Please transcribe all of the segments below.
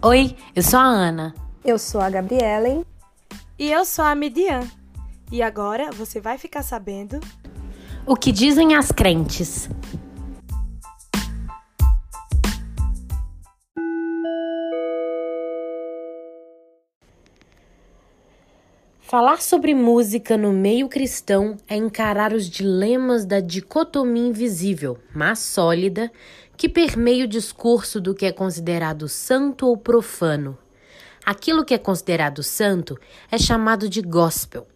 Oi, eu sou a Ana. Eu sou a Gabriela. E eu sou a Midian. E agora você vai ficar sabendo o que dizem as crentes. Falar sobre música no meio cristão é encarar os dilemas da dicotomia invisível, mas sólida, que permeia o discurso do que é considerado santo ou profano. Aquilo que é considerado santo é chamado de gospel.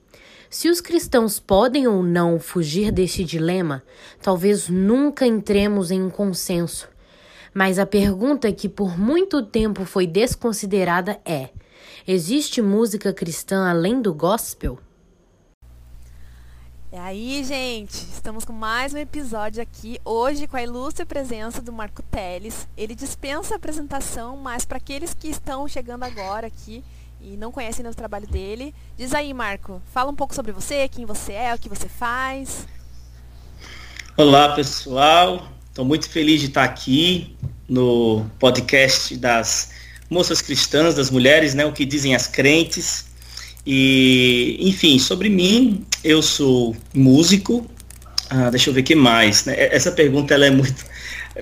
Se os cristãos podem ou não fugir deste dilema, talvez nunca entremos em um consenso. Mas a pergunta que por muito tempo foi desconsiderada é: Existe música cristã além do gospel? É aí, gente, estamos com mais um episódio aqui, hoje com a ilustre presença do Marco Teles. Ele dispensa a apresentação, mas para aqueles que estão chegando agora aqui e não conhecem o trabalho dele, diz aí, Marco, fala um pouco sobre você, quem você é, o que você faz. Olá, pessoal. Estou muito feliz de estar aqui no podcast das moças cristãs, das mulheres, né, o que dizem as crentes. E, enfim, sobre mim, eu sou músico. Ah, deixa eu ver que mais. Né? Essa pergunta ela é muito.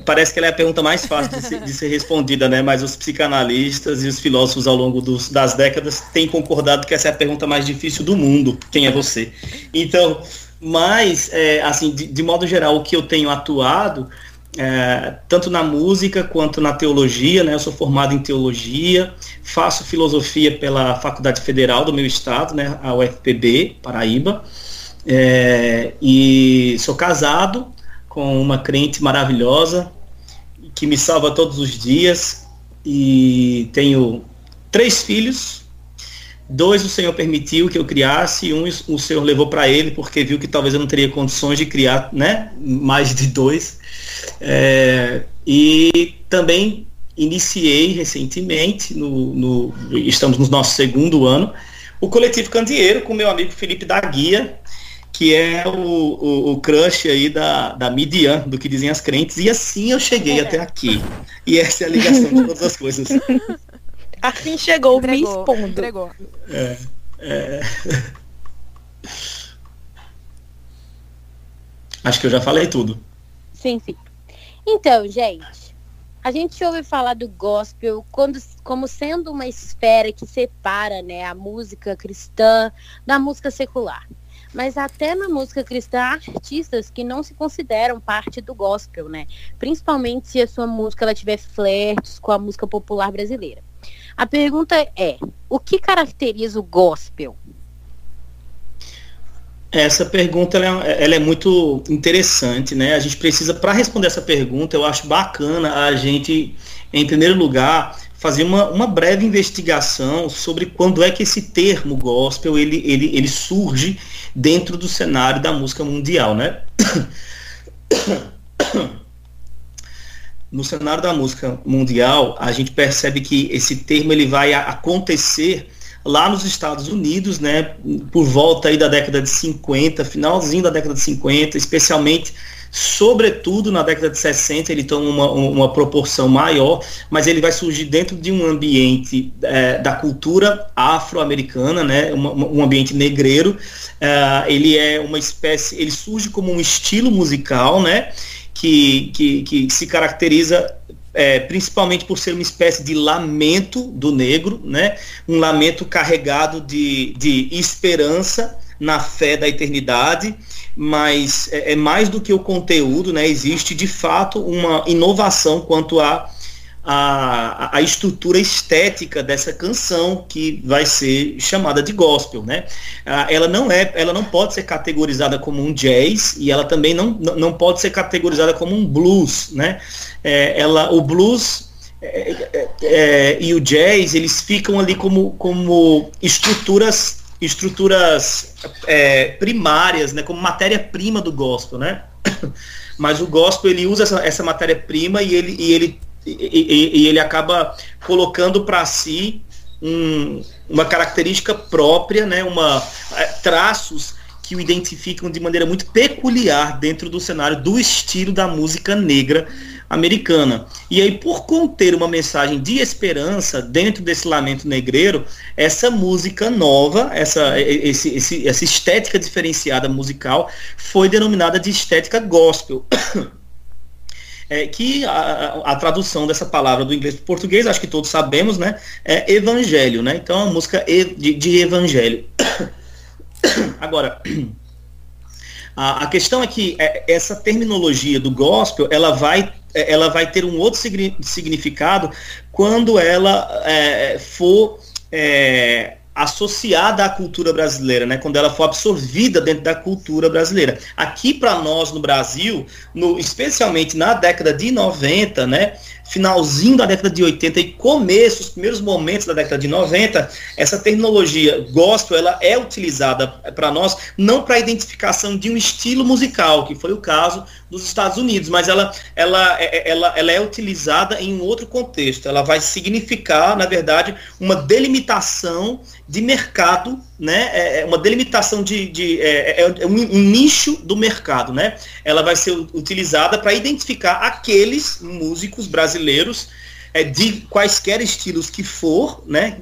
Parece que ela é a pergunta mais fácil de ser, de ser respondida, né? Mas os psicanalistas e os filósofos ao longo dos, das décadas têm concordado que essa é a pergunta mais difícil do mundo. Quem é você? Então, mas, é, assim, de, de modo geral, o que eu tenho atuado é, tanto na música quanto na teologia, né? Eu sou formado em teologia, faço filosofia pela Faculdade Federal do meu estado, né? A UFPB, Paraíba, é, e sou casado com uma crente maravilhosa que me salva todos os dias e tenho três filhos. Dois o Senhor permitiu que eu criasse, e um o Senhor levou para ele porque viu que talvez eu não teria condições de criar, né, mais de dois. É, e também iniciei recentemente, no, no, estamos no nosso segundo ano, o Coletivo Candeeiro com meu amigo Felipe da Guia, que é o, o, o, crush aí da, da Midian, do que dizem as crentes, e assim eu cheguei é. até aqui. E essa é a ligação de todas as coisas. Assim chegou, entregou, me expondo. Entregou. É, é... Acho que eu já falei tudo. Sim, sim. Então, gente, a gente ouve falar do gospel quando, como sendo uma esfera que separa né, a música cristã da música secular. Mas até na música cristã há artistas que não se consideram parte do gospel, né? Principalmente se a sua música ela tiver flertes com a música popular brasileira. A pergunta é: o que caracteriza o gospel? Essa pergunta ela é, ela é, muito interessante, né? A gente precisa, para responder essa pergunta, eu acho bacana a gente, em primeiro lugar, fazer uma, uma breve investigação sobre quando é que esse termo gospel ele, ele, ele surge dentro do cenário da música mundial, né? No cenário da música mundial, a gente percebe que esse termo ele vai acontecer lá nos Estados Unidos, né, por volta aí da década de 50, finalzinho da década de 50, especialmente, sobretudo na década de 60, ele toma uma, uma proporção maior, mas ele vai surgir dentro de um ambiente é, da cultura afro-americana, né, um, um ambiente negreiro, é, ele é uma espécie, ele surge como um estilo musical, né, que, que, que se caracteriza é, principalmente por ser uma espécie de lamento do negro, né? um lamento carregado de, de esperança na fé da eternidade, mas é, é, mais do que o conteúdo, né? existe de fato uma inovação quanto a a, a estrutura estética dessa canção que vai ser chamada de gospel, né? Ela não é, ela não pode ser categorizada como um jazz e ela também não, não pode ser categorizada como um blues, né? É, ela, o blues é, é, é, e o jazz eles ficam ali como, como estruturas estruturas é, primárias, né? Como matéria-prima do gospel, né? Mas o gospel ele usa essa, essa matéria-prima e ele, e ele e, e, ele acaba colocando para si um, uma característica própria, né, uma, é, traços que o identificam de maneira muito peculiar dentro do cenário do estilo da música negra americana. E aí, por conter uma mensagem de esperança dentro desse lamento negreiro, essa música nova, essa, esse, esse, essa estética diferenciada musical, foi denominada de estética gospel. É, que a, a, tradução dessa palavra do inglês para o português, acho que todos sabemos, né, é evangelho, né? Então, a música de, de evangelho. Agora, a, a, questão é que é, essa terminologia do gospel, ela vai é, ela vai ter um outro significado quando ela é, for é, associada à cultura brasileira, né? quando ela for absorvida dentro da cultura brasileira. Aqui para nós no Brasil, no, especialmente na década de 90, né? finalzinho da década de 80 e começo, os primeiros momentos da década de 90, essa tecnologia gospel ela é utilizada para nós não para identificação de um estilo musical, que foi o caso dos Estados Unidos, mas ela, ela, é, é, ela, ela é utilizada em um outro contexto. Ela vai significar, na verdade, uma delimitação de mercado, né? É, é uma delimitação de, de é, é, um, um, nicho do mercado, né? Ela vai ser utilizada para identificar aqueles músicos brasileiros é, de quaisquer estilos que for, né?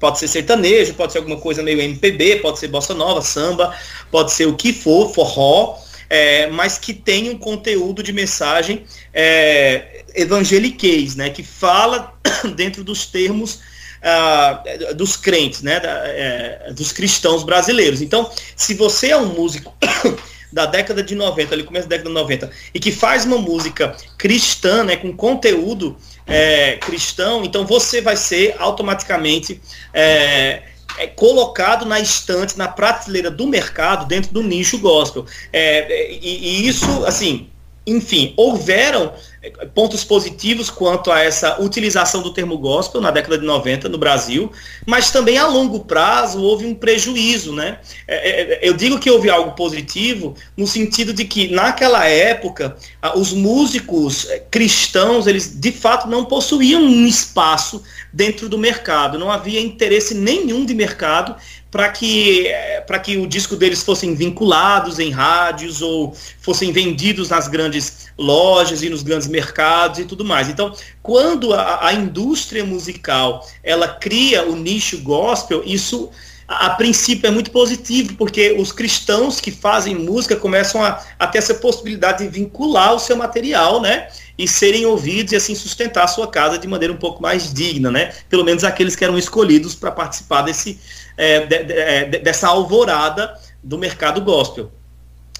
pode ser sertanejo, pode ser alguma coisa meio MPB, pode ser bossa nova, samba, pode ser o que for, forró, é, mas que tem um conteúdo de mensagem é, evangeliquez, né, que fala dentro dos termos ah, dos crentes, né, da, é, dos cristãos brasileiros. Então, se você é um músico da década de 90, ali começo da década de 90, e que faz uma música cristã, né, com conteúdo é, cristão, então você vai ser automaticamente é, é, colocado na estante, na prateleira do mercado, dentro do nicho gospel. É, e, e isso, assim, enfim, houveram é, pontos positivos quanto a essa utilização do termo gospel na década de 90 no Brasil, mas também a longo prazo houve um prejuízo, né? É, eu digo que houve algo positivo no sentido de que naquela época os músicos cristãos eles de fato não possuíam um espaço dentro do mercado. Não havia interesse nenhum de mercado para que, para que o disco deles fossem vinculados em rádios ou fossem vendidos nas grandes lojas e nos grandes mercados e tudo mais. Então, quando a, a indústria musical ela cria o nicho gospel, isso a, a, princípio é muito positivo, porque os cristãos que fazem música começam a, a ter essa possibilidade de vincular o seu material, né? E serem ouvidos e assim sustentar a sua casa de maneira um pouco mais digna, né? Pelo menos aqueles que eram escolhidos para participar desse, é, de, de, é, dessa alvorada do mercado gospel.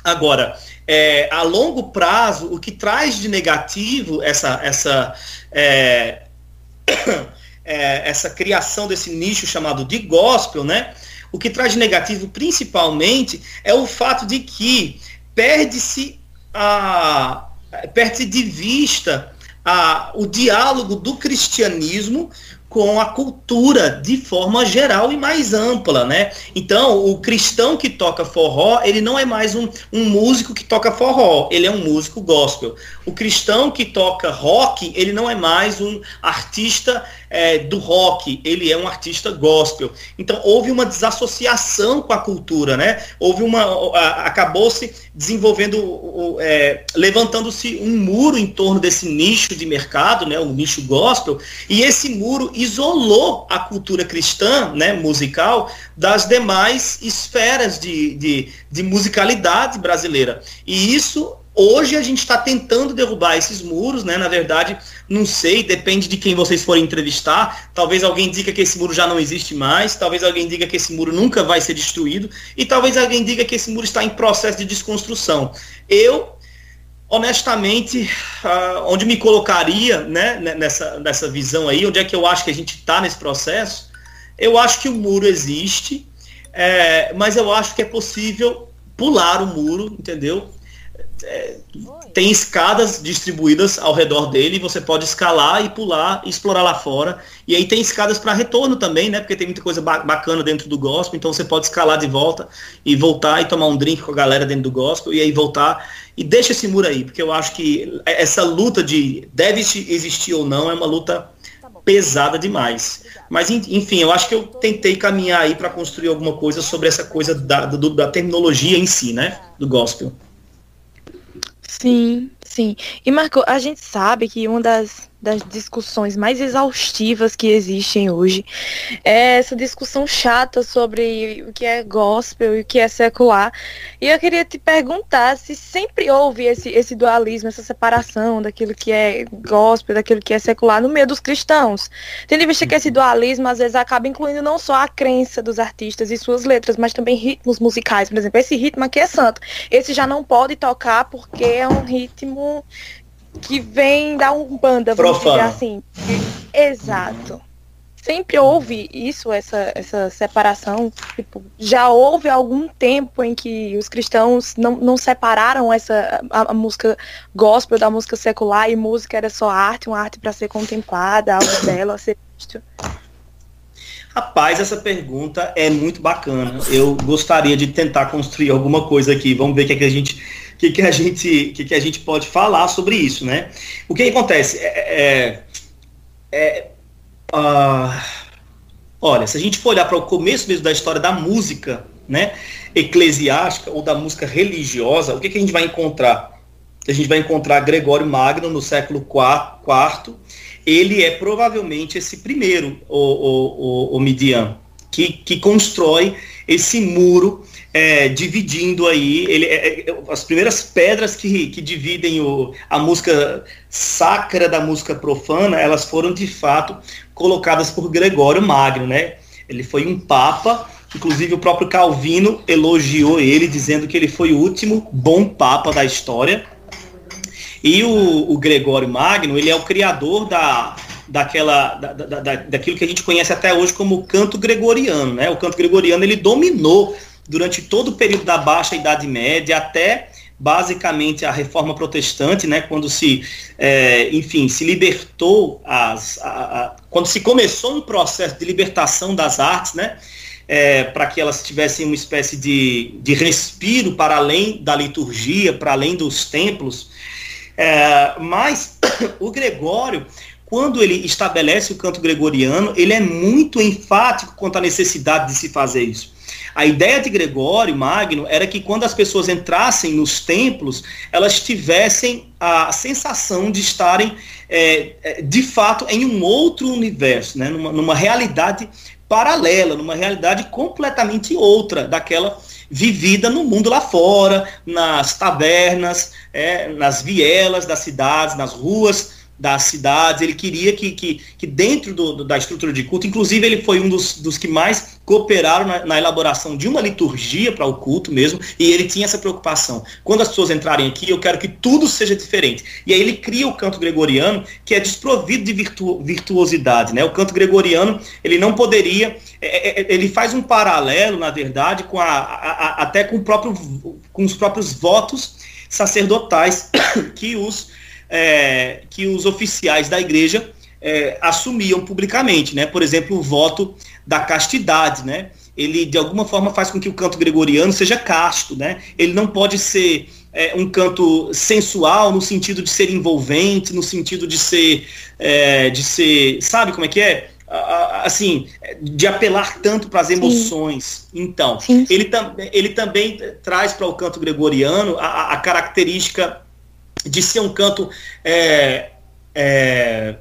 Agora, é, a longo prazo, o que traz de negativo essa, essa, é, é, essa criação desse nicho chamado de gospel, né? O que traz de negativo principalmente é o fato de que perde-se a, perde de vista a, o diálogo do cristianismo com a cultura de forma geral e mais ampla, né? Então, o cristão que toca forró, ele não é mais um, um músico que toca forró, ele é um músico gospel. O cristão que toca rock, ele não é mais um artista é, do rock, ele é um artista gospel. Então houve uma desassociação com a cultura, né? Houve uma. acabou-se desenvolvendo, é, levantando-se um muro em torno desse nicho de mercado, né? O nicho gospel, e esse muro isolou a cultura cristã, né, musical, das demais esferas de, de, de musicalidade brasileira. E isso Hoje a gente está tentando derrubar esses muros, né? Na verdade, não sei, depende de quem vocês forem entrevistar. Talvez alguém diga que esse muro já não existe mais, talvez alguém diga que esse muro nunca vai ser destruído, e talvez alguém diga que esse muro está em processo de desconstrução. Eu, honestamente, uh, onde me colocaria né, nessa, nessa visão aí, onde é que eu acho que a gente está nesse processo, eu acho que o muro existe, é, mas eu acho que é possível pular o muro, entendeu? É, tem escadas distribuídas ao redor dele, você pode escalar e pular e explorar lá fora. E aí tem escadas para retorno também, né? Porque tem muita coisa bacana dentro do gospel, então você pode escalar de volta e voltar e tomar um drink com a galera dentro do gospel e aí voltar. E deixa esse muro aí, porque eu acho que essa luta de deve existir ou não é uma luta pesada demais. Mas, enfim, eu acho que eu tentei caminhar aí para construir alguma coisa sobre essa coisa da, do, da terminologia em si, né? Do gospel. Sim, sim. E Marco, a gente sabe que uma das das discussões mais exaustivas que existem hoje. É essa discussão chata sobre o que é gospel e o que é secular. E eu queria te perguntar se sempre houve esse, esse dualismo, essa separação daquilo que é gospel, daquilo que é secular no meio dos cristãos. Tendo em vista que esse dualismo às vezes acaba incluindo não só a crença dos artistas e suas letras, mas também ritmos musicais. Por exemplo, esse ritmo aqui é santo. Esse já não pode tocar porque é um ritmo que vem da Umbanda, vamos Profano. dizer assim. Exato. Sempre houve isso, essa, essa separação. Tipo, já houve algum tempo em que os cristãos não, não separaram essa a, a música gospel da música secular e música era só arte, uma arte para ser contemplada, algo belo a ser visto. Rapaz, essa pergunta é muito bacana. Eu gostaria de tentar construir alguma coisa aqui. Vamos ver o que, é que a gente que, que, a gente, que, que a gente pode falar sobre isso, né? O que, acontece? É, é, é uh, olha, se a gente for olhar para o começo mesmo da história da música, né, eclesiástica ou da música religiosa, o que, que a gente vai encontrar? A gente vai encontrar Gregório Magno no século IV, ele é provavelmente esse primeiro, o, o, o, o Midian, que, que constrói esse muro é, dividindo aí ele, é, é, as primeiras pedras que, que dividem o, a música sacra da música profana, elas foram de fato colocadas por Gregório Magno, né? Ele foi um papa, inclusive o próprio Calvino elogiou ele, dizendo que ele foi o último bom papa da história. E o, o Gregório Magno, ele é o criador da, daquela, da, da, daquilo que a gente conhece até hoje como canto gregoriano. Né? O canto gregoriano ele dominou durante todo o período da Baixa Idade Média até basicamente a reforma protestante, né, quando se, é, enfim, se libertou as, a, a, quando se começou um processo de libertação das artes, né, é, para que elas tivessem uma espécie de, de respiro para além da liturgia, para além dos templos. É, mas o Gregório, quando ele estabelece o canto gregoriano, ele é muito enfático quanto à necessidade de se fazer isso. A ideia de Gregório Magno era que quando as pessoas entrassem nos templos, elas tivessem a sensação de estarem, é, é, de fato, em um outro universo, né? numa, numa realidade paralela, numa realidade completamente outra daquela vivida no mundo lá fora, nas tavernas, é, nas vielas das cidades, nas ruas das cidades, ele queria que, que, que dentro do, da estrutura de culto, inclusive ele foi um dos, dos que mais cooperaram na, na elaboração de uma liturgia para o culto mesmo, e ele tinha essa preocupação. Quando as pessoas entrarem aqui, eu quero que tudo seja diferente. E aí ele cria o canto gregoriano, que é desprovido de virtu, virtuosidade. Né? O canto gregoriano, ele não poderia, é, é, é ele faz um paralelo, na verdade, com a, a, a, até com, próprio, com os próprios votos sacerdotais que os é, que os oficiais da igreja é, assumiam publicamente, né? Por exemplo, o voto da castidade, né? Ele de alguma forma faz com que o canto gregoriano seja casto, né? Ele não pode ser é, um canto sensual no sentido de ser envolvente, no sentido de ser, é, de ser, sabe como é que é? assim, de apelar tanto para as emoções. Sim. Então, sim. Ele, tam, ele também traz para o canto gregoriano a, a característica de ser um canto é, é,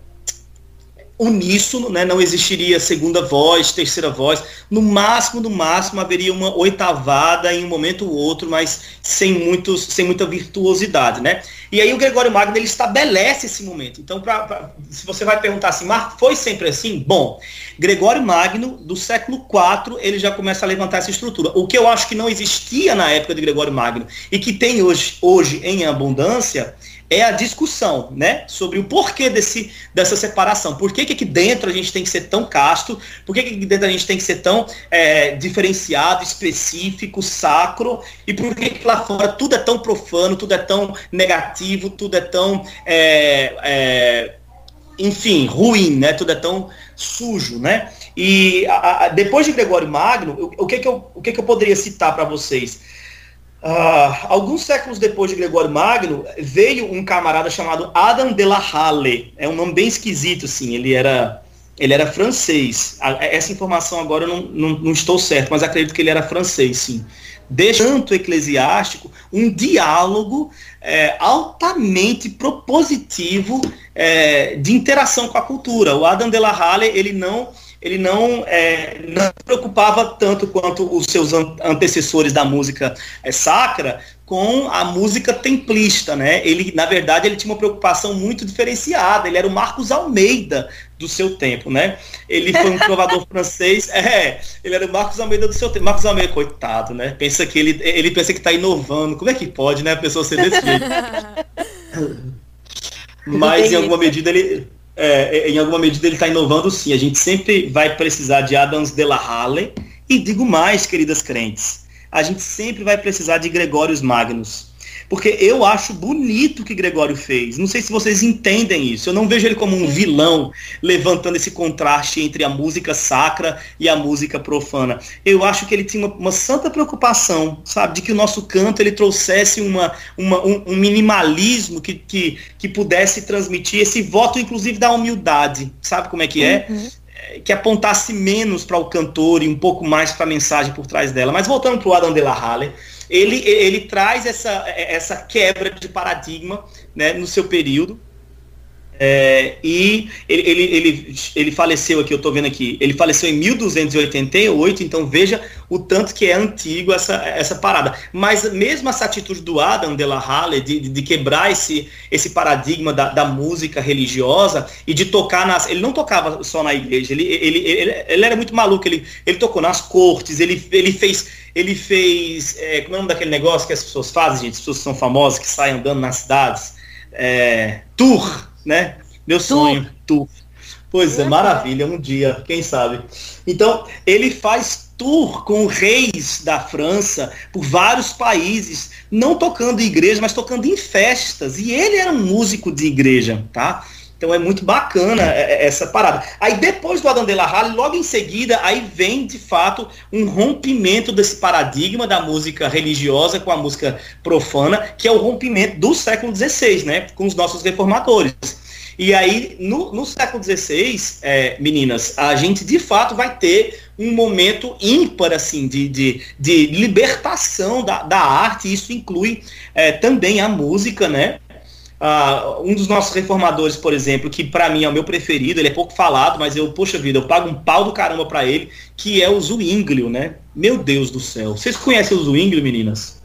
uníssono, né? não existiria segunda voz, terceira voz. No máximo, no máximo, haveria uma oitavada em um momento ou outro, mas sem, muitos, sem muita virtuosidade. Né? E aí o Gregório Magno ele estabelece esse momento. Então, pra, pra, se você vai perguntar assim, Marco, foi sempre assim? Bom, Gregório Magno, do século IV, ele já começa a levantar essa estrutura. O que eu acho que não existia na época de Gregório Magno e que tem hoje, hoje em abundância é a discussão, né, sobre o porquê desse, dessa separação. Por que, que aqui dentro a gente tem que ser tão casto? Por que, que aqui dentro a gente tem que ser tão é, diferenciado, específico, sacro? E por que, que lá fora tudo é tão profano, tudo é tão negativo, tudo é tão, é, é, enfim, ruim, né? Tudo é tão sujo, né? E a, a, depois de Gregório Magno, o, o, que, que, eu, o que, que eu poderia citar para vocês? Uh, alguns séculos depois de Gregório Magno, veio um camarada chamado Adam de la Halle. É um nome bem esquisito, assim. Ele era Ele era francês. Essa informação agora eu não, não, não estou certo, mas acredito que ele era francês, sim. Deixando eclesiástico um diálogo é, altamente propositivo é, de interação com a cultura. O Adam de la Halle, ele não ele não, é, não se preocupava tanto quanto os seus antecessores da música é, sacra com a música templista, né? Ele, na verdade, ele tinha uma preocupação muito diferenciada. Ele era o Marcos Almeida do seu tempo, né? Ele foi um trovador francês. É, ele era o Marcos Almeida do seu tempo. Marcos Almeida, coitado, né? Pensa que ele, ele pensa que está inovando. Como é que pode, né? A pessoa ser desse jeito. Mas em alguma medida ele é, é, em alguma medida ele está inovando sim. A gente sempre vai precisar de Adams de la Halle. E digo mais, queridas crentes, a gente sempre vai precisar de Gregórios Magnus. Porque eu acho bonito o que Gregório fez. Não sei se vocês entendem isso. Eu não vejo ele como um vilão levantando esse contraste entre a música sacra e a música profana. Eu acho que ele tinha uma, uma santa preocupação, sabe, de que o nosso canto ele trouxesse uma, uma um, um, minimalismo que, que, que pudesse transmitir esse voto, inclusive, da humildade. Sabe como é que é? Uhum é, que apontasse menos para o cantor e um pouco mais para a mensagem por trás dela. Mas voltando para o Adam de la Halle, ele, ele traz essa, essa quebra de paradigma né, no seu período. É, e ele, ele, ele, ele faleceu aqui, eu estou vendo aqui, ele faleceu em 1288, então veja o tanto que é antigo essa, essa parada. Mas mesmo essa atitude do Adam de la Halle, de, de quebrar esse, esse paradigma da, da música religiosa e de tocar nas. Ele não tocava só na igreja, ele, ele, ele, ele era muito maluco, ele, ele tocou nas cortes, ele, ele fez ele fez. É, como é o nome daquele negócio que as pessoas fazem, gente? As pessoas que são famosas, que saem andando nas cidades. É, tour, né? Meu sonho, tour. Pois é, maravilha, um dia, quem sabe. Então, ele faz tour com reis da França por vários países, não tocando em igreja, mas tocando em festas. E ele era um músico de igreja, tá? Então é muito bacana é, é, essa parada. Aí depois do Adam de la Halle, logo em seguida, aí vem de fato um rompimento desse paradigma da música religiosa com a música profana, que é o rompimento do século XVI, né, com os nossos reformadores. E aí, no, no século XVI, é, meninas, a gente de fato vai ter um momento ímpar, assim, de, de, de libertação da, da arte, isso inclui é, também a música, né? Uh, um dos nossos reformadores, por exemplo, que para mim é o meu preferido, ele é pouco falado, mas eu, poxa vida, eu pago um pau do caramba para ele, que é o Zwinglio, né? Meu Deus do céu. Vocês conhecem o Zwinglio, meninas?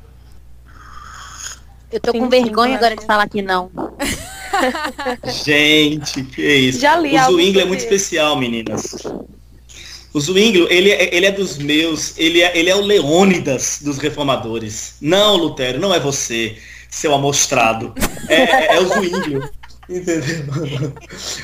Eu tô sim, com vergonha sim, agora de falar que não. Gente, que isso. Já li o Zwinglio é muito especial, meninas. O Zwinglio, ele, é, ele é dos meus, ele é, ele é o Leônidas dos reformadores. Não, Lutero, não é você seu amostrado. É, é, o Zwinglio. Entendeu?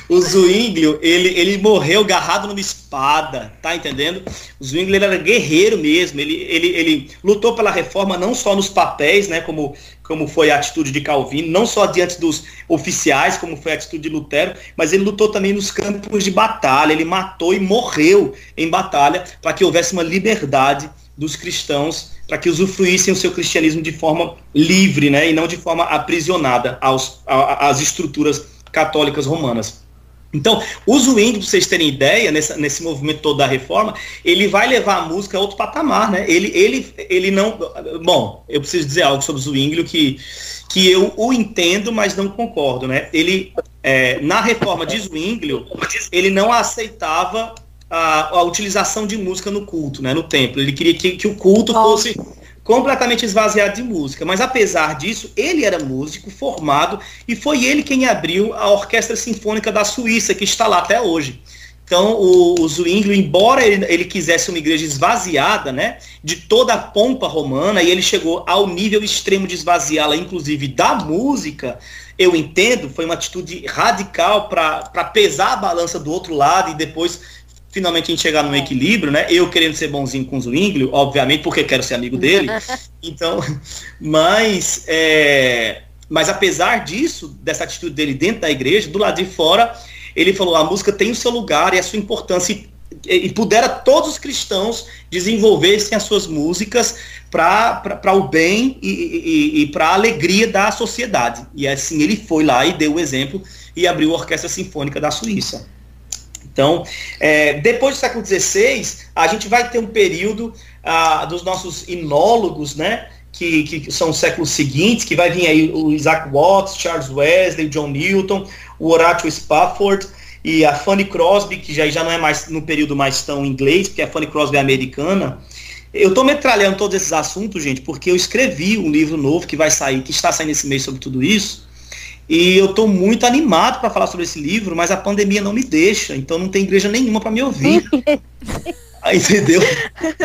O Zwinglio, ele, ele morreu agarrado numa espada, tá entendendo? O Zwinglio era guerreiro mesmo, ele, ele, ele lutou pela reforma não só nos papéis, né, como, como foi a atitude de Calvino, não só diante dos oficiais, como foi a atitude de Lutero, mas ele lutou também nos campos de batalha, ele matou e morreu em batalha para que houvesse uma liberdade dos cristãos para que usufruíssem o seu cristianismo de forma livre, né, e não de forma aprisionada aos, às estruturas católicas romanas. Então, o Zwingli, para vocês terem ideia, nessa, nesse movimento todo da reforma, ele vai levar a música a outro patamar, né? Ele, ele, ele não. Bom, eu preciso dizer algo sobre o Zwingli que, que eu o entendo, mas não concordo, né? Ele, é, na reforma de Zwingli, ele não aceitava a, a, utilização de música no culto, né, no templo. Ele queria que, que o culto fosse completamente esvaziado de música. Mas apesar disso, ele era músico formado e foi ele quem abriu a Orquestra Sinfônica da Suíça, que está lá até hoje. Então, o, o Zwinglio, embora ele, ele, quisesse uma igreja esvaziada, né, de toda a pompa romana, e ele chegou ao nível extremo de esvaziá-la, inclusive da música, eu entendo, foi uma atitude radical para pesar a balança do outro lado e depois finalmente a gente chegar num equilíbrio, né? Eu querendo ser bonzinho com o Zwinglio, obviamente, porque quero ser amigo dele. Então, mas, é, mas apesar disso, dessa atitude dele dentro da igreja, do lado de fora, ele falou: a música tem o seu lugar e a sua importância. E, e pudera todos os cristãos desenvolverem as suas músicas para o bem e, e, e para a alegria da sociedade. E assim ele foi lá e deu o exemplo e abriu a Orquestra Sinfônica da Suíça. Então, é, depois do século XVI, a gente vai ter um período ah, dos nossos inólogos, né? Que, que, são os séculos seguintes, que vai vir aí o Isaac Watts, Charles Wesley, John Newton, o Horatio Spafford e a Fanny Crosby, que já, já não é mais no período mais tão inglês, porque a Fanny Crosby é americana. Eu estou metralhando todos esses assuntos, gente, porque eu escrevi um livro novo que vai sair, que está saindo esse mês sobre tudo isso. E eu estou muito animado para falar sobre esse livro, mas a pandemia não me deixa, então não tem igreja nenhuma para me ouvir. Entendeu?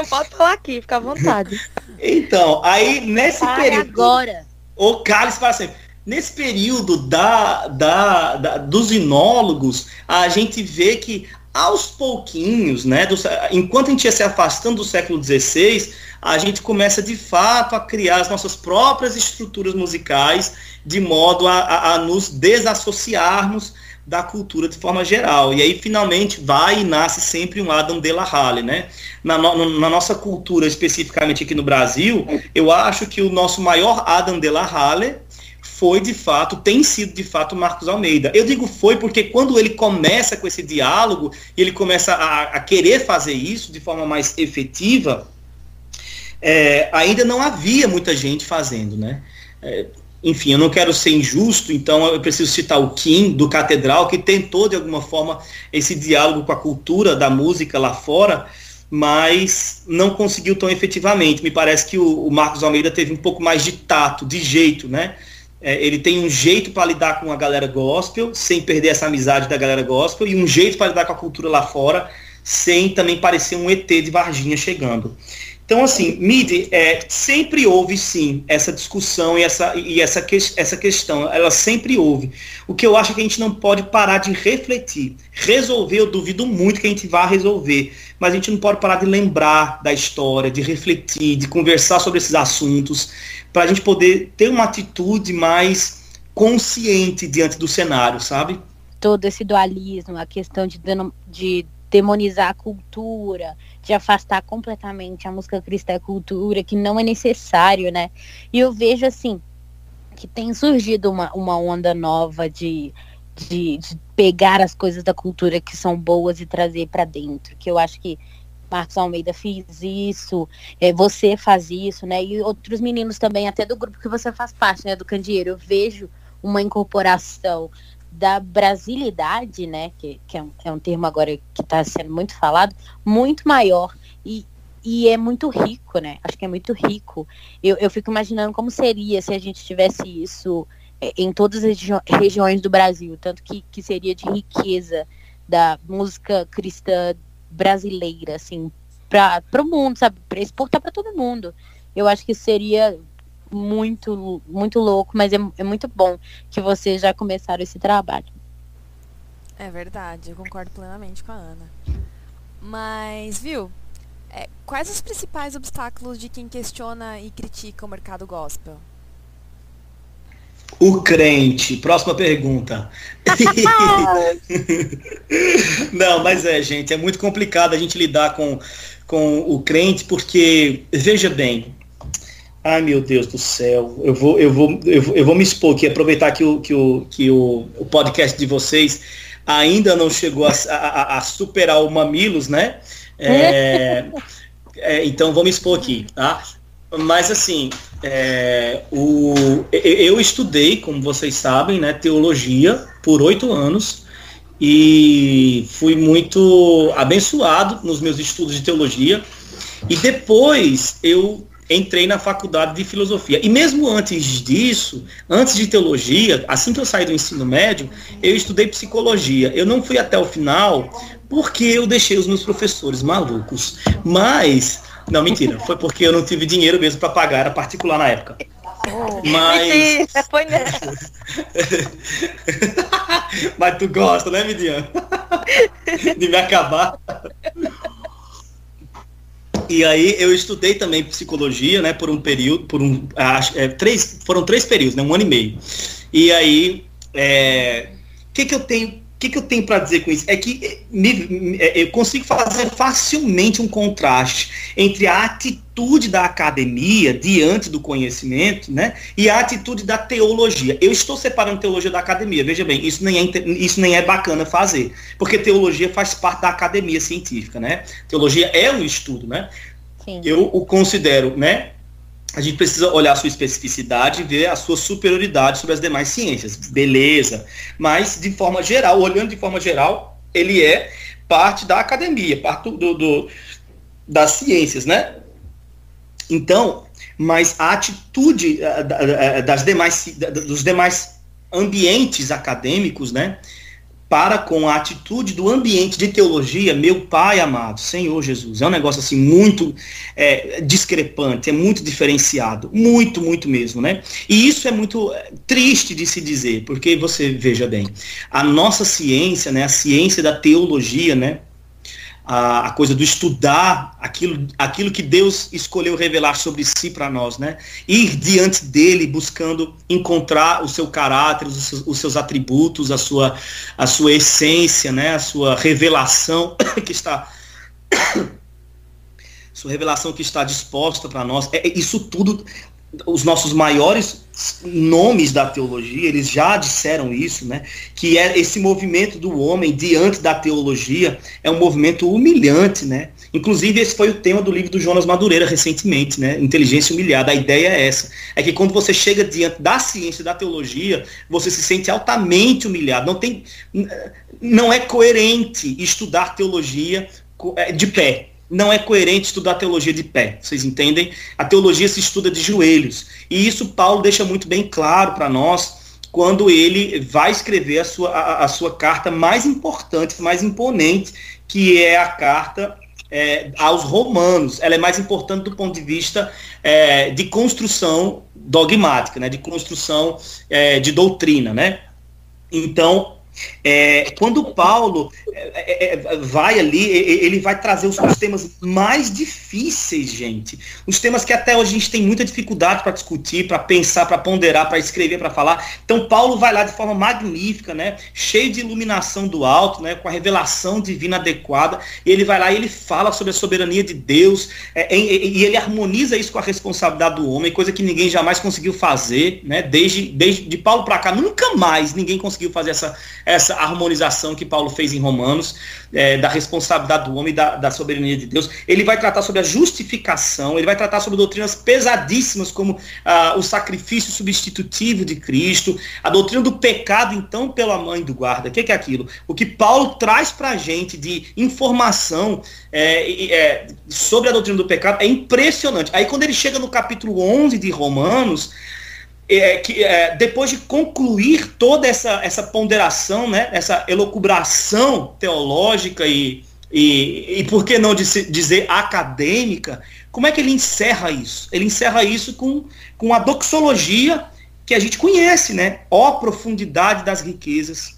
Pode falar aqui, fica à vontade. Então, aí nesse Ai, período. agora. O cálice para sempre. Nesse período da, da, da, dos inólogos, a gente vê que aos pouquinhos, né, do, enquanto a gente ia se afastando do século XVI, a gente começa de fato a criar as nossas próprias estruturas musicais de modo a, a, a nos desassociarmos da cultura de forma geral. E aí, finalmente, vai e nasce sempre um Adam de la Halle, né? Na, no, na, nossa cultura, especificamente aqui no Brasil, eu acho que o nosso maior Adam de la Halle foi, de fato, tem sido, de fato, Marcos Almeida. Eu digo foi porque quando ele começa com esse diálogo, e ele começa a, a querer fazer isso de forma mais efetiva, é, ainda não havia muita gente fazendo, né? É, enfim, eu não quero ser injusto, então eu preciso citar o Kim, do Catedral, que tentou, de alguma forma, esse diálogo com a cultura da música lá fora, mas não conseguiu tão efetivamente. Me parece que o, o Marcos Almeida teve um pouco mais de tato, de jeito, né? É, ele tem um jeito para lidar com a galera gospel, sem perder essa amizade da galera gospel, e um jeito para lidar com a cultura lá fora, sem também parecer um ET de Varginha chegando. Então, assim, Midi, é, sempre houve sim essa discussão e, essa, e essa, que, essa questão, ela sempre houve. O que eu acho é que a gente não pode parar de refletir. Resolver, eu duvido muito que a gente vá resolver, mas a gente não pode parar de lembrar da história, de refletir, de conversar sobre esses assuntos, para a gente poder ter uma atitude mais consciente diante do cenário, sabe? Todo esse dualismo, a questão de, de demonizar a cultura, de afastar completamente a música cristã da cultura, que não é necessário, né? E eu vejo assim que tem surgido uma, uma onda nova de, de, de pegar as coisas da cultura que são boas e trazer para dentro, que eu acho que Marcos Almeida fez isso, é, você faz isso, né? E outros meninos também, até do grupo que você faz parte, né? Do Candeeiro, eu vejo uma incorporação da brasilidade, né, que, que é, um, é um termo agora que está sendo muito falado, muito maior e, e é muito rico, né? Acho que é muito rico. Eu, eu fico imaginando como seria se a gente tivesse isso é, em todas as regi regiões do Brasil, tanto que, que seria de riqueza da música cristã brasileira, assim, para o mundo, sabe? Para exportar para todo mundo. Eu acho que seria muito, muito louco, mas é, é muito bom que vocês já começaram esse trabalho. É verdade, eu concordo plenamente com a Ana. Mas, viu, é, quais os principais obstáculos de quem questiona e critica o mercado gospel? O crente. Próxima pergunta. Não, mas é, gente, é muito complicado a gente lidar com, com o crente, porque, veja bem, Ai, meu Deus do céu. Eu vou, eu vou, eu vou, eu vou me expor aqui, aproveitar que, o, que, o, que o, o podcast de vocês ainda não chegou a, a, a superar o Mamilos, né? É, é, então vou me expor aqui, tá? Mas assim, é, o, eu estudei, como vocês sabem, né, teologia por oito anos e fui muito abençoado nos meus estudos de teologia. E depois eu entrei na faculdade de filosofia. E mesmo antes disso, antes de teologia, assim que eu saí do ensino médio, eu estudei psicologia. Eu não fui até o final porque eu deixei os meus professores malucos. Mas, não, mentira, foi porque eu não tive dinheiro mesmo para pagar, era particular na época. Mas. foi Mas tu gosta, né, Midian? de me acabar. E aí eu estudei também psicologia, né, por um período, por um, acho, é, três, foram três períodos, né, um ano e meio. E aí, o é, que que eu tenho, que, que eu tenho para dizer com isso? É que eh, me, eh, eu consigo fazer facilmente um contraste entre a atitude da academia diante do conhecimento né, e a atitude da teologia. Eu estou separando teologia da academia, veja bem, isso nem é, isso nem é bacana fazer, porque teologia faz parte da academia científica. Né? Teologia é um estudo. Né? Sim. Eu o considero né, a gente precisa olhar a sua especificidade e ver a sua superioridade sobre as demais ciências. Beleza. Mas, de forma geral, olhando de forma geral, ele é parte da academia, parte do, do das ciências, né? Então, mas a atitude eh, das demais, dos demais ambientes acadêmicos, né? Para com a atitude do ambiente de teologia, meu Pai amado, Senhor Jesus. É um negócio assim muito é, discrepante, é muito diferenciado, muito, muito mesmo, né? E isso é muito é, triste de se dizer, porque você veja bem, a nossa ciência, né, a ciência da teologia, né, a, a, coisa do estudar aquilo, aquilo que Deus escolheu revelar sobre si para nós, né? Ir diante dele buscando encontrar o seu caráter, os seus, os seus, atributos, a sua, a sua essência, né? A sua revelação que está sua revelação que está disposta para nós. É, isso tudo os nossos maiores nomes da teologia, eles já disseram isso, né? Que é esse movimento do homem diante da teologia é um movimento humilhante, né? Inclusive esse foi o tema do livro do Jonas Madureira recentemente, né? Inteligência humilhada. A ideia é essa, é que quando você chega diante da ciência da teologia, você se sente altamente humilhado. Não tem não é coerente estudar teologia é, de pé não é coerente estudar teologia de pé, vocês entendem? A teologia se estuda de joelhos. E isso Paulo deixa muito bem claro para nós quando ele vai escrever a sua, a, a, sua carta mais importante, mais imponente, que é a carta é, aos romanos. Ela é mais importante do ponto de vista é, de construção dogmática, né, de construção é, de doutrina. Né? Então, é, quando Paulo é, é, é, vai ali, ele vai trazer os, os, temas mais difíceis, gente. Os temas que até hoje a gente tem muita dificuldade para discutir, para pensar, para ponderar, para escrever, para falar. Então Paulo vai lá de forma magnífica, né? Cheio de iluminação do alto, né? Com a revelação divina adequada. E ele vai lá e ele fala sobre a soberania de Deus. É, e ele harmoniza isso com a responsabilidade do homem, coisa que ninguém jamais conseguiu fazer, né? Desde, desde de Paulo para cá, nunca mais ninguém conseguiu fazer essa essa harmonização que Paulo fez em Romanos, é, da responsabilidade do homem da, da, soberania de Deus. Ele vai tratar sobre a justificação, ele vai tratar sobre doutrinas pesadíssimas, como ah, o sacrifício substitutivo de Cristo, a doutrina do pecado, então, pela mãe do guarda. O que, que é aquilo? O que Paulo traz para a gente de informação é, é, sobre a doutrina do pecado é impressionante. Aí, quando ele chega no capítulo 11 de Romanos, é, que, é, depois de concluir toda essa, essa ponderação, né, essa elocubração teológica e, e, e por que não dizer acadêmica, como é que ele encerra isso? Ele encerra isso com, com a doxologia que a gente conhece, né? Ó profundidade das riquezas,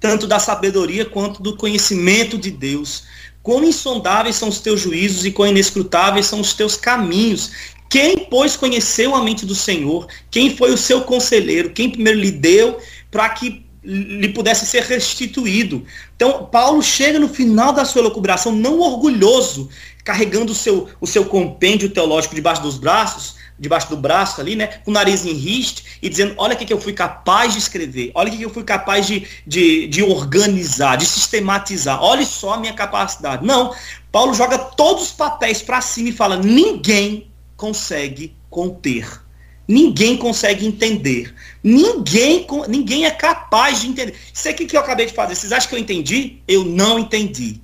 tanto da sabedoria quanto do conhecimento de Deus. Quão insondáveis são os teus juízos e quão inescrutáveis são os teus caminhos. Quem, pois, conheceu a mente do Senhor? Quem foi o seu conselheiro? Quem primeiro lhe deu para que lhe pudesse ser restituído? Então, Paulo chega no final da sua elucubração, não orgulhoso, carregando o seu, o seu compêndio teológico debaixo dos braços, debaixo do braço ali, né, com o nariz em riste, e dizendo, olha o que, que eu fui capaz de escrever, olha o que, que eu fui capaz de, de, de organizar, de sistematizar, olha só a minha capacidade. Não, Paulo joga todos os papéis para cima e fala, ninguém consegue conter. Ninguém consegue entender. Ninguém, ninguém é capaz de entender. Isso aqui que eu acabei de fazer, vocês acham que eu entendi? Eu não entendi.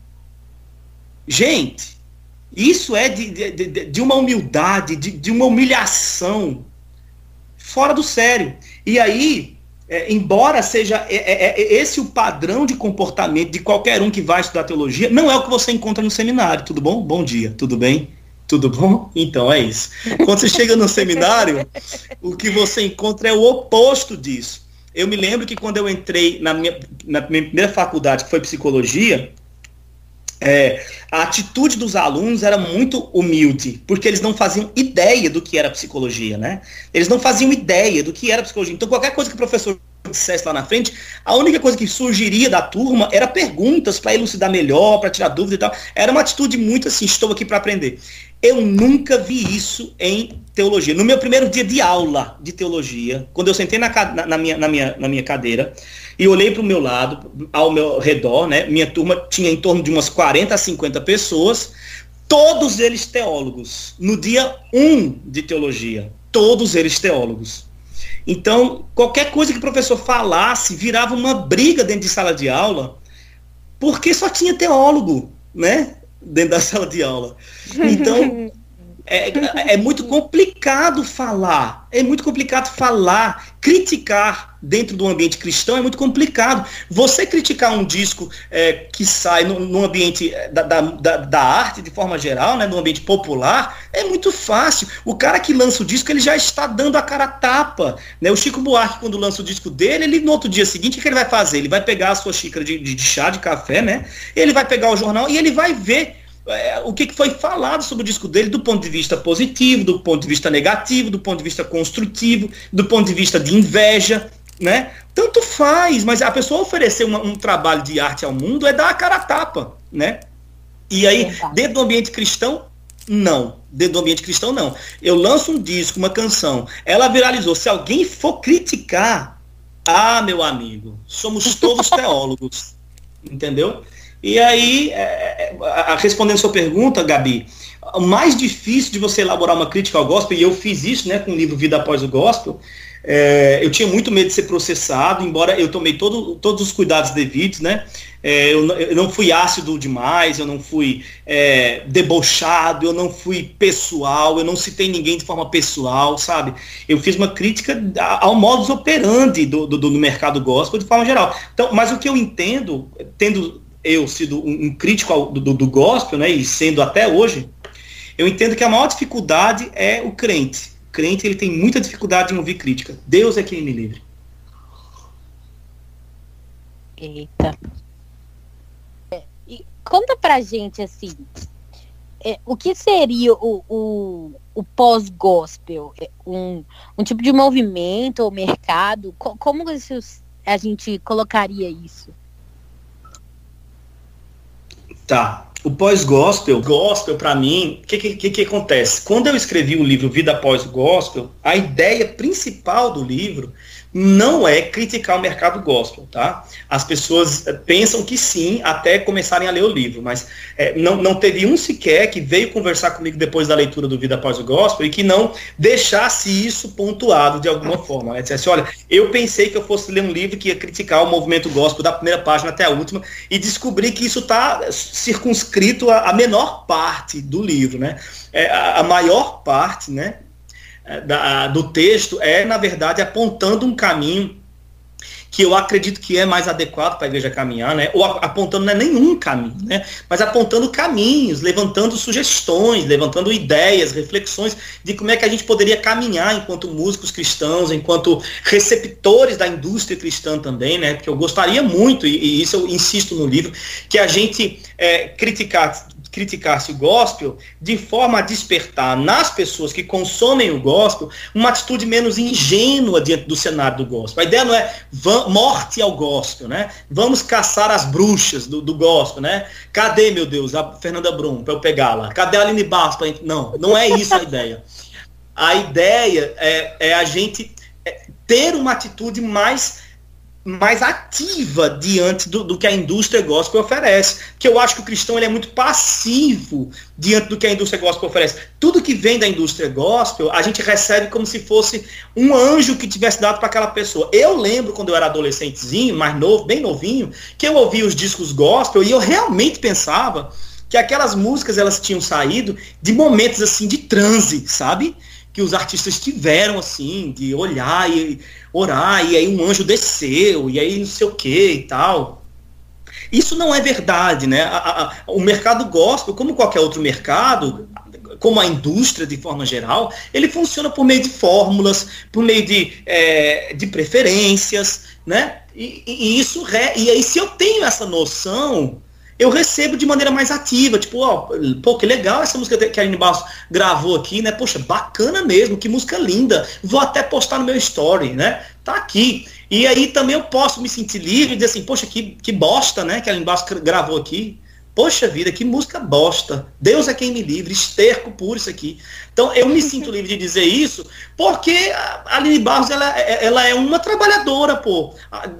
Gente, isso é de, de, de uma humildade, de, de, uma humilhação fora do sério. E aí, é, embora seja é, é, é, esse o padrão de comportamento de qualquer um que vai estudar teologia, não é o que você encontra no seminário. Tudo bom? Bom dia, tudo bem? Tudo bom? Então é isso. Quando você chega no seminário, o que você encontra é o oposto disso. Eu me lembro que quando eu entrei na minha, na minha primeira faculdade, que foi psicologia, é, a atitude dos alunos era muito humilde, porque eles não faziam ideia do que era psicologia, né? Eles não faziam ideia do que era psicologia. Então, qualquer coisa que o professor dissesse lá na frente, a única coisa que surgiria da turma era perguntas para elucidar melhor, para tirar dúvida e tal. Era uma atitude muito assim, estou aqui para aprender. Eu nunca vi isso em teologia. No meu primeiro dia de aula de teologia, quando eu sentei na, na, na minha, na, minha, na minha cadeira e olhei para o meu lado, ao meu redor, né? Minha turma tinha em torno de umas 40 a 50 pessoas, todos eles teólogos. No dia 1 de teologia, todos eles teólogos. Então, qualquer coisa que o professor falasse virava uma briga dentro de sala de aula, porque só tinha teólogo, né? Dentro da sala de aula. Então, é, é muito complicado falar. É muito complicado falar, criticar dentro do ambiente cristão é muito complicado. Você criticar um disco é, que sai no, no ambiente é, da, da, da, arte de forma geral, né, no ambiente popular, é muito fácil. O cara que lança o disco, ele já está dando a cara a tapa. Né? O Chico Buarque, quando lança o disco dele, ele no outro dia seguinte, o que ele vai fazer? Ele vai pegar a sua xícara de, de, de chá, de café, né? Ele vai pegar o jornal e ele vai ver é, o que foi falado sobre o disco dele do ponto de vista positivo, do ponto de vista negativo, do ponto de vista construtivo, do ponto de vista de inveja, né? Tanto faz, mas a pessoa oferecer uma, um trabalho de arte ao mundo é dar a cara a tapa, né? E aí, dentro do ambiente cristão, não. Dentro do ambiente cristão, não. Eu lanço um disco, uma canção, ela viralizou. Se alguém for criticar, ah, meu amigo, somos todos teólogos, entendeu? E aí, é, é, respondendo sua pergunta, Gabi, o mais difícil de você elaborar uma crítica ao gospel, e eu fiz isso né, com o livro Vida Após o Gospel, é, eu tinha muito medo de ser processado, embora eu tomei todo, todos os cuidados devidos, né? É, eu, eu, não fui ácido demais, eu não fui é, debochado, eu não fui pessoal, eu não citei ninguém de forma pessoal, sabe? Eu fiz uma crítica ao modus operandi do, do, do mercado gospel de forma geral. Então, mas o que eu entendo, tendo eu sido um, um crítico ao, do, do gospel, né, e sendo até hoje, eu entendo que a maior dificuldade é o crente. O crente ele tem muita dificuldade em ouvir crítica. Deus é quem me livre. Eita. É, e conta pra gente assim, é, o que seria o, o, o pós-gospel? É, um, um tipo de movimento ou mercado? Como a gente colocaria isso? Tá. O pós-gospel, gospel para mim, o que, que, que acontece? Quando eu escrevi o livro Vida Após o Gospel, a ideia principal do livro não é criticar o mercado gospel, tá? As pessoas eh, pensam que sim, até começarem a ler o livro, mas é, não, não teve um sequer que veio conversar comigo depois da leitura do Vida Após o Gospel e que não deixasse isso pontuado de alguma forma. Né? Dissesse, olha, eu pensei que eu fosse ler um livro que ia criticar o movimento gospel da primeira página até a última e descobri que isso está circunscrito à, menor parte do livro, né? É, a, a maior parte, né? É, da, do texto é, na verdade, apontando um caminho que eu acredito que é mais adequado para a igreja caminhar, né? Ou apontando não é nenhum caminho, né? Mas apontando caminhos, levantando sugestões, levantando ideias, reflexões de como é que a gente poderia caminhar enquanto músicos cristãos, enquanto receptores da indústria cristã também, né? Porque eu gostaria muito, e, e isso eu insisto no livro, que a gente é, criticasse o gospel de forma a despertar nas pessoas que consomem o gospel uma atitude menos ingênua diante do cenário do gospel. A ideia não é morte ao gospel, né? Vamos caçar as bruxas do, do gospel, né? Cadê, meu Deus, a Fernanda Brum para eu pegá-la? Cadê a Aline Barros? Pra... Não, não é isso a ideia. A ideia é, é a gente é, ter uma atitude mais mais ativa diante do, do, que a indústria gospel oferece. Que eu acho que o cristão ele é muito passivo diante do que a indústria gospel oferece. Tudo que vem da indústria gospel, a gente recebe como se fosse um anjo que tivesse dado para aquela pessoa. Eu lembro quando eu era adolescentezinho, mais novo, bem novinho, que eu ouvia os discos gospel e eu realmente pensava que aquelas músicas elas tinham saído de momentos assim de transe, sabe? Que os artistas tiveram, assim, de olhar e orar, e aí um anjo desceu, e aí não sei o que e tal. Isso não é verdade, né? A, a, o mercado gospel, como qualquer outro mercado, como a indústria de forma geral, ele funciona por meio de fórmulas, por meio de, é, de preferências, né? E, e, isso, re... e aí se eu tenho essa noção, eu recebo de maneira mais ativa, tipo, ó, pô, que legal essa música que a Aline Barros gravou aqui, né? Poxa, bacana mesmo, que música linda. Vou até postar no meu story, né? Tá aqui. E aí também eu posso me sentir livre e dizer assim, poxa, que, que bosta, né? Que a Aline Barros gravou aqui. Poxa vida, que música bosta. Deus é quem me livre, esterco por isso aqui. Então eu me sinto livre de dizer isso, porque a Aline Barros ela, é, ela é uma trabalhadora pô,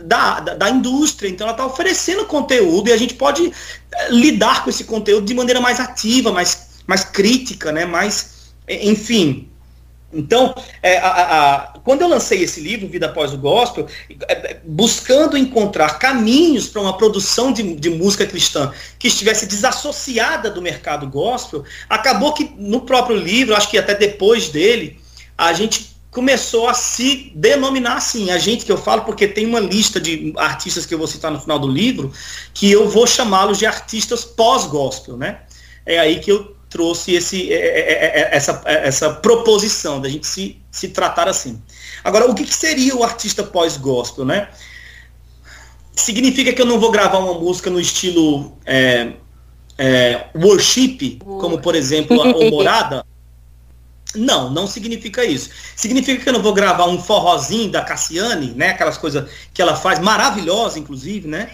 da, da, da indústria, então ela está oferecendo conteúdo e a gente pode eh, lidar com esse conteúdo de maneira mais ativa, mais, mais crítica, né? mais, enfim, então, é, a, a, quando eu lancei esse livro, Vida Após o Gospel, é, é buscando encontrar caminhos para uma produção de, de, música cristã que estivesse desassociada do mercado gospel, acabou que no próprio livro, acho que até depois dele, a gente começou a se denominar assim. A gente que eu falo, porque tem uma lista de artistas que eu vou citar no final do livro, que eu vou chamá-los de artistas pós-gospel, né? É aí que eu trouxe esse, é, essa, essa proposição da gente se, se tratar assim. Agora, o que, que seria o artista pós-gospel, né? Significa que eu não vou gravar uma música no estilo é, é, worship, como por exemplo o Morada? Não, não significa isso. Significa que eu não vou gravar um forrozinho da Cassiane, né? Aquelas coisas que ela faz, maravilhosa, inclusive, né?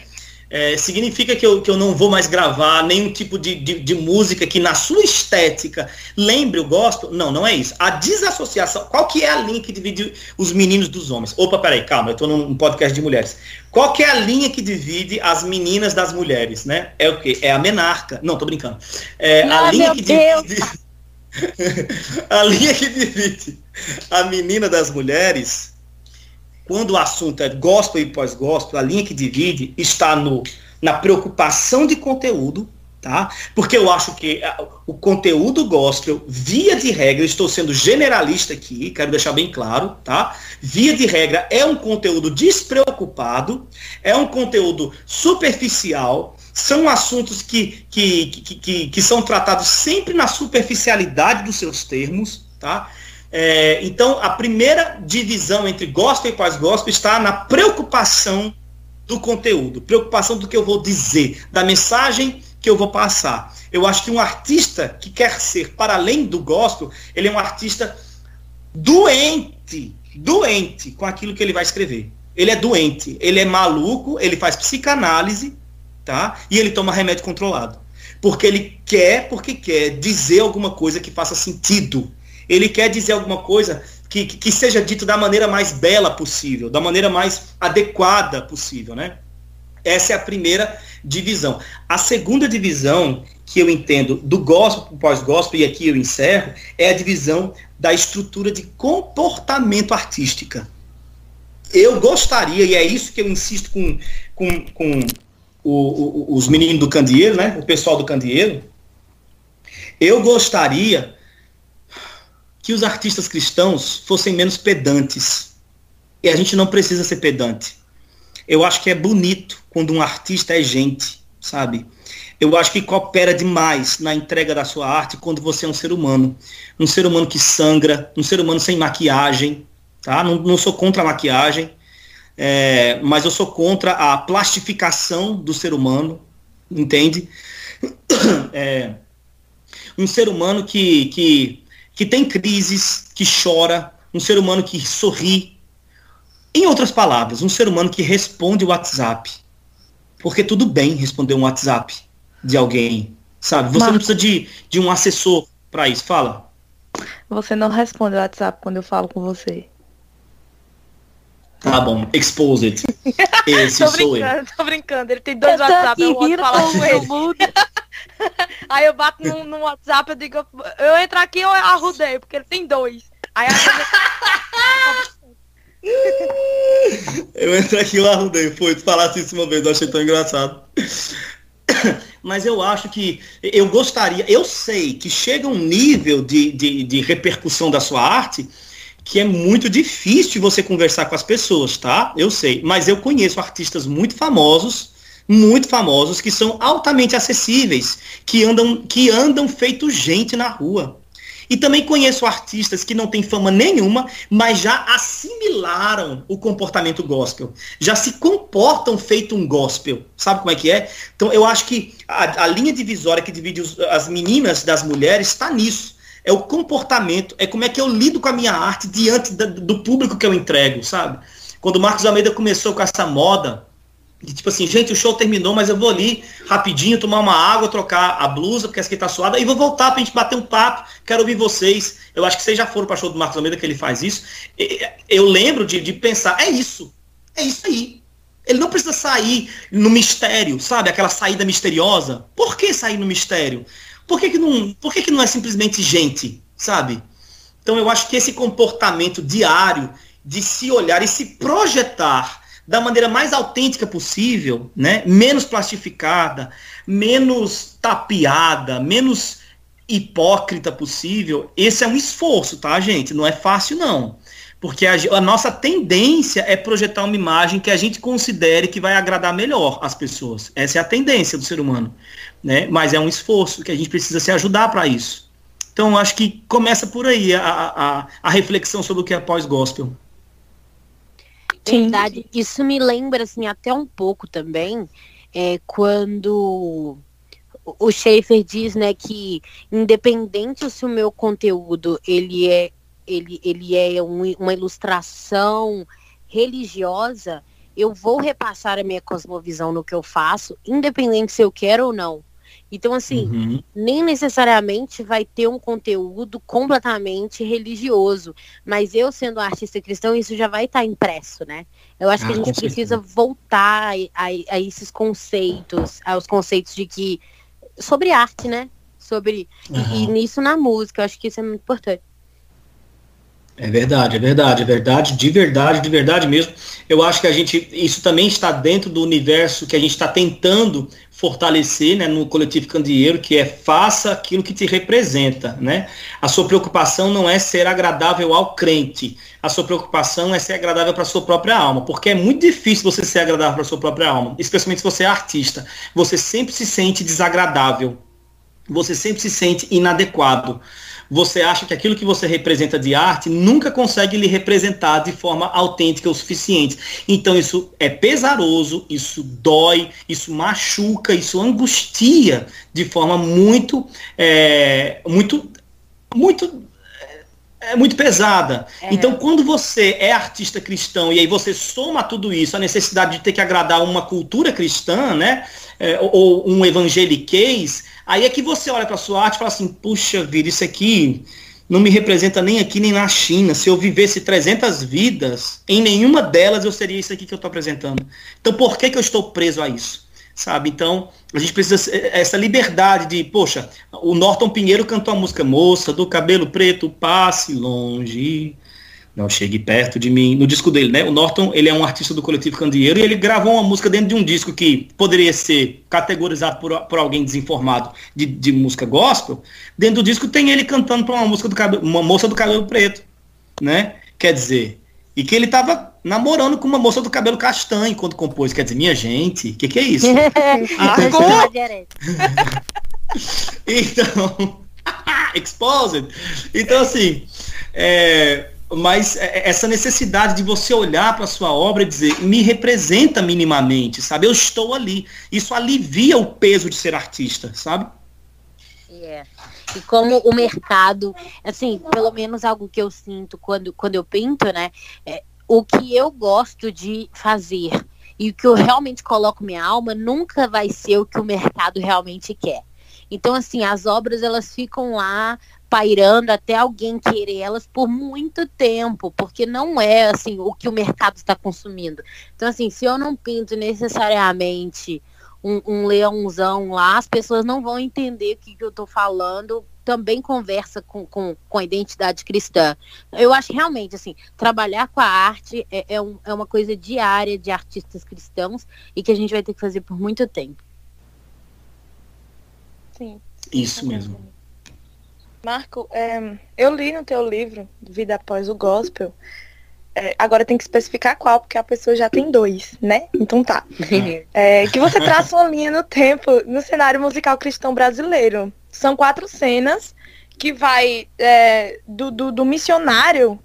É, significa que eu, que eu não vou mais gravar nenhum tipo de, de, de, música que na sua estética lembre o gospel? Não, não é isso. A desassociação, qual que é a linha que divide os meninos dos homens? Opa, peraí, calma, eu estou num podcast de mulheres. Qual que é a linha que divide as meninas das mulheres, né? É o quê? É a menarca. Não, tô brincando. É a linha que divide... a linha que divide a menina das mulheres quando o assunto é gospel e pós-gospel, a linha que divide está no, na preocupação de conteúdo, tá? Porque eu acho que o conteúdo gospel, via de regra, estou sendo generalista aqui, quero deixar bem claro, tá? Via de regra é um conteúdo despreocupado, é um conteúdo superficial, são assuntos que, que, que, que, que são tratados sempre na superficialidade dos seus termos, tá? É, então, a primeira divisão entre gospel e pós-gospel está na preocupação do conteúdo, preocupação do que eu vou dizer, da mensagem que eu vou passar. Eu acho que um artista que quer ser para além do gospel, ele é um artista doente, doente com aquilo que ele vai escrever. Ele é doente, ele é maluco, ele faz psicanálise, tá? E ele toma remédio controlado. Porque ele quer, porque quer dizer alguma coisa que faça sentido ele quer dizer alguma coisa que, que, seja dito da maneira mais bela possível, da maneira mais adequada possível, né? Essa é a primeira divisão. A segunda divisão que eu entendo do gospel para pós-gospel, e aqui eu encerro, é a divisão da estrutura de comportamento artística. Eu gostaria, e é isso que eu insisto com, com, com o, o, os meninos do candeeiro, né? o pessoal do candeeiro, eu gostaria que os artistas cristãos fossem menos pedantes. E a gente não precisa ser pedante. Eu acho que é bonito quando um artista é gente, sabe? Eu acho que coopera demais na entrega da sua arte quando você é um ser humano. Um ser humano que sangra, um ser humano sem maquiagem, tá? Não, não sou contra a maquiagem, é, mas eu sou contra a plastificação do ser humano, entende? É, um ser humano que, que que tem crises, que chora, um ser humano que sorri. Em outras palavras, um ser humano que responde o WhatsApp. Porque tudo bem responder um WhatsApp de alguém, sabe? Você Marco. não precisa de, de um assessor para isso. Fala. Você não responde o WhatsApp quando eu falo com você. Tá bom, exposed. Esse tô sou eu. Tô brincando, ele tem dois WhatsApp, eu vou falar com ele. Aí eu bato no, no, WhatsApp, eu digo, eu entro aqui ou eu arrudei, porque ele tem dois. Aí a Eu entro aqui e eu arrudei. Foi, tu falasse isso uma vez, eu achei tão engraçado. Mas eu acho que eu gostaria, eu sei que chega um nível de, de, de repercussão da sua arte que é muito difícil você conversar com as pessoas, tá? Eu sei. Mas eu conheço artistas muito famosos muito famosos que são altamente acessíveis, que andam, que andam feito gente na rua. E também conheço artistas que não têm fama nenhuma, mas já assimilaram o comportamento gospel. Já se comportam feito um gospel. Sabe como é que é? Então eu acho que a, a linha divisória que divide os, as meninas das mulheres está nisso. É o comportamento, é como é que eu lido com a minha arte diante da, do público que eu entrego, sabe? Quando o Marcos Almeida começou com essa moda, tipo assim, gente, o show terminou, mas eu vou ali rapidinho tomar uma água, trocar a blusa, porque essa aqui tá suada, e vou voltar pra gente bater um papo, quero ouvir vocês. Eu acho que vocês já foram para show do Marcos Almeida que ele faz isso. Eu lembro de, de pensar, é isso, é isso aí. Ele não precisa sair no mistério, sabe? Aquela saída misteriosa. Por que sair no mistério? Por que, que, não, por que, que não é simplesmente gente, sabe? Então eu acho que esse comportamento diário de se olhar e se projetar da maneira mais autêntica possível, né? menos plastificada, menos tapeada, menos hipócrita possível, esse é um esforço, tá, gente? Não é fácil, não. Porque a, a, nossa tendência é projetar uma imagem que a gente considere que vai agradar melhor as pessoas. Essa é a tendência do ser humano. Né? Mas é um esforço que a gente precisa se ajudar para isso. Então, acho que começa por aí a, a, a reflexão sobre o que é pós-gospel. Verdade. Isso me lembra, assim, até um pouco também, é, quando o Schaefer diz, né, que independente se o meu conteúdo ele é ele, ele é um, uma ilustração religiosa, eu vou repassar a minha cosmovisão no que eu faço, independente se eu quero ou não. Então, assim, uhum. nem necessariamente vai ter um conteúdo completamente religioso. Mas eu, sendo artista cristão, isso já vai estar tá impresso, né? Eu acho ah, que a gente precisa voltar a, a, a, esses conceitos, aos conceitos de que. sobre arte, né? Sobre. Uhum. E, e nisso na música, eu acho que isso é muito importante. É verdade, é verdade, é verdade, de verdade, de verdade mesmo. Eu acho que a gente, isso também está dentro do universo que a gente está tentando fortalecer né, no coletivo candeeiro, que é faça aquilo que te representa. Né? A sua preocupação não é ser agradável ao crente, a sua preocupação é ser agradável para a sua própria alma, porque é muito difícil você ser agradável para a sua própria alma, especialmente se você é artista. Você sempre se sente desagradável, você sempre se sente inadequado você acha que aquilo que você representa de arte nunca consegue lhe representar de forma autêntica o suficiente. Então isso é pesaroso, isso dói, isso machuca, isso angustia de forma muito, é, muito, muito é muito pesada. É. Então, quando você é artista cristão e aí você soma tudo isso, a necessidade de ter que agradar uma cultura cristã, né, é, ou um evangeliquez, Aí é que você olha para sua arte e fala assim, puxa vida, isso aqui não me representa nem aqui nem na China. Se eu vivesse 300 vidas, em nenhuma delas eu seria isso aqui que eu estou apresentando. Então por que, que eu estou preso a isso? Sabe? Então, a gente precisa essa liberdade de, poxa, o Norton Pinheiro cantou a música Moça, do cabelo preto, passe longe. Não chegue perto de mim. No disco dele, né? O Norton, ele é um artista do coletivo Candeeiro e ele gravou uma música dentro de um disco que poderia ser categorizado por, por alguém desinformado de, de música gospel. Dentro do disco tem ele cantando para uma música do cabelo, uma moça do cabelo preto, né? Quer dizer, e que ele tava namorando com uma moça do cabelo castanho quando compôs. Quer dizer, minha gente, o que, que é isso? ah, então, exposed. Então, assim, é, mas é, é, essa necessidade de você olhar para a sua obra e dizer, me representa minimamente, sabe? Eu estou ali. Isso alivia o peso de ser artista, sabe? É. E como o mercado, assim, pelo menos algo que eu sinto quando, quando eu pinto, né? É, o que eu gosto de fazer e o que eu realmente coloco minha alma nunca vai ser o que o mercado realmente quer. Então, assim, as obras elas ficam lá pairando até alguém querer elas por muito tempo, porque não é assim o que o mercado está consumindo. Então, assim, se eu não pinto necessariamente um, um leãozão lá, as pessoas não vão entender o que, que eu estou falando. Também conversa com, com, com a identidade cristã. Eu acho que realmente, assim, trabalhar com a arte é, é, um, é uma coisa diária de artistas cristãos e que a gente vai ter que fazer por muito tempo. Sim. Isso mesmo. Marco, é, eu li no teu livro, Vida Após o Gospel, é, agora tem que especificar qual, porque a pessoa já tem dois, né? Então tá. É, que você traça uma linha no tempo no cenário musical cristão brasileiro. São quatro cenas que vai é, do, do, do missionário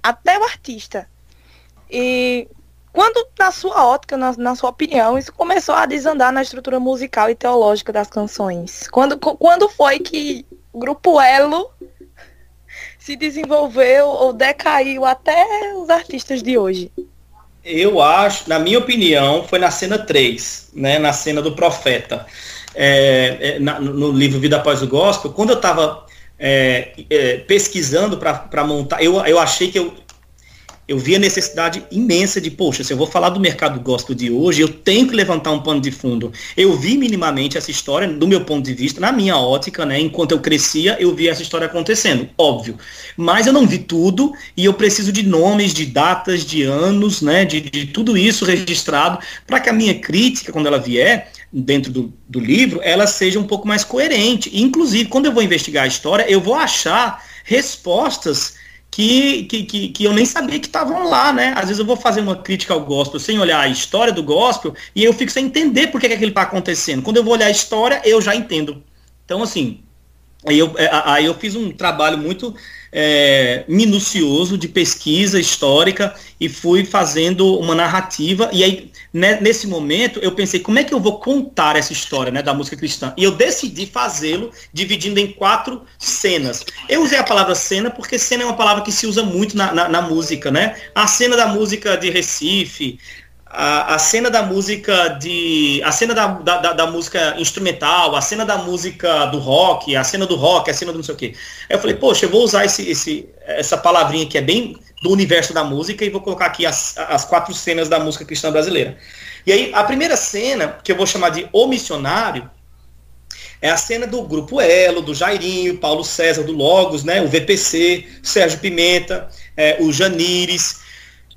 até o artista. E quando, na sua ótica, na, na, sua opinião, isso começou a desandar na estrutura musical e teológica das canções? Quando, quando foi que grupo Elo se desenvolveu ou decaiu até os artistas de hoje? Eu acho, na minha opinião, foi na cena 3, né, na cena do profeta. É, é, na, no livro Vida Após o Gospel, quando eu estava é, é, pesquisando para montar, eu, eu achei que eu, eu vi a necessidade imensa de, poxa, se eu vou falar do mercado gospel de hoje, eu tenho que levantar um pano de fundo. Eu vi minimamente essa história, do meu ponto de vista, na minha ótica, né? Enquanto eu crescia, eu vi essa história acontecendo, óbvio. Mas eu não vi tudo e eu preciso de nomes, de datas, de anos, né? De, de tudo isso registrado, para que a minha crítica, quando ela vier, dentro do, do livro, ela seja um pouco mais coerente. Inclusive, quando eu vou investigar a história, eu vou achar respostas que, que, que, que, eu nem sabia que estavam lá, né? Às vezes eu vou fazer uma crítica ao gospel sem olhar a história do gospel e eu fico sem entender por que, que aquilo está acontecendo. Quando eu vou olhar a história, eu já entendo. Então, assim, aí eu, é, aí eu fiz um trabalho muito é, minucioso de pesquisa histórica e fui fazendo uma narrativa. E aí, né, nesse momento, eu pensei, como é que eu vou contar essa história né, da música cristã? E eu decidi fazê-lo dividindo em quatro cenas. Eu usei a palavra cena porque cena é uma palavra que se usa muito na, na, na música, né? A cena da música de Recife, a, a cena da música de. a cena da, da, da, música instrumental, a cena da música do rock, a cena do rock, a cena do não sei o quê. Aí eu falei, poxa, eu vou usar esse, esse, essa palavrinha que é bem do universo da música e vou colocar aqui as, as quatro cenas da música cristã brasileira. E aí, a primeira cena, que eu vou chamar de O Missionário, é a cena do Grupo Elo, do Jairinho, Paulo César, do Logos, né, o VPC, Sérgio Pimenta, é, o Janires,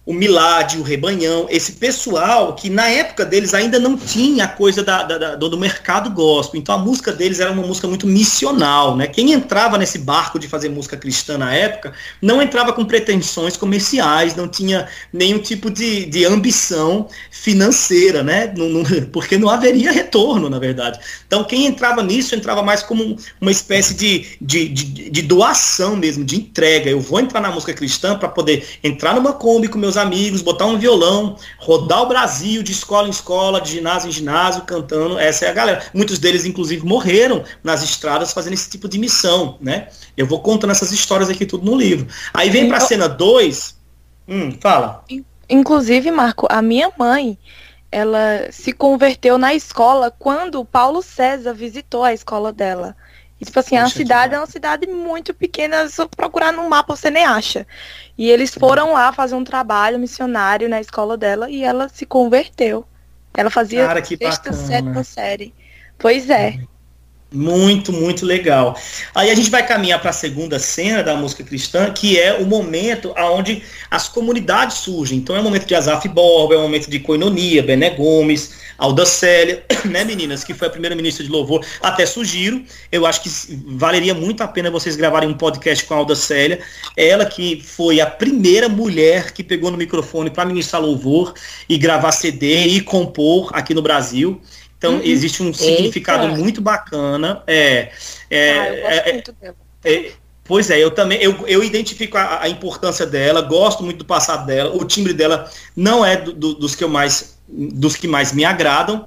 o Milad, o Rebanhão, esse pessoal que na época deles ainda não tinha a coisa da, da, do mercado gospel. Então a música deles era uma música muito missional, né? Quem entrava nesse barco de fazer música cristã na época não entrava com pretensões comerciais, não tinha nenhum tipo de, de ambição financeira, né? Não, não, porque não haveria retorno, na verdade. Então quem entrava nisso entrava mais como uma espécie de, de, de, de doação mesmo, de entrega. Eu vou entrar na música cristã para poder entrar numa Kombi com meus meus amigos, botar um violão, rodar o Brasil de escola em escola, de ginásio em ginásio, cantando. Essa é a galera. Muitos deles, inclusive, morreram nas estradas fazendo esse tipo de missão, né? Eu vou contando essas histórias aqui tudo no livro. Aí vem pra cena 2. Hum, fala. Inclusive, Marco, a minha mãe, ela se converteu na escola quando Paulo César visitou a escola dela. E, tipo assim, Poxa, a cidade é uma cidade muito pequena, se procurar no mapa você nem acha. E eles foram lá fazer um trabalho missionário na escola dela e ela se converteu. Ela fazia Cara, sexta, sétima série. Pois é. Muito, muito legal. Aí a gente vai caminhar para a segunda cena da música cristã, que é o momento onde as comunidades surgem. Então é o momento de Azaf Borba, é o momento de Coinonia, Bené Gomes, Alda Célia, né, meninas, que foi a primeira ministra de louvor. Até sugiro, eu acho que valeria muito a pena vocês gravarem um podcast com a Alda Célia. Ela que foi a primeira mulher que pegou no microfone para ministrar louvor e gravar CD e compor aqui no Brasil. Então, uhum. existe um significado Eita. muito bacana. É, é, ah, eu gosto é, muito dela. É, pois é, eu também, eu, eu identifico a, a, importância dela, gosto muito do passado dela, o timbre dela não é do, do, dos que eu mais, dos que mais me agradam,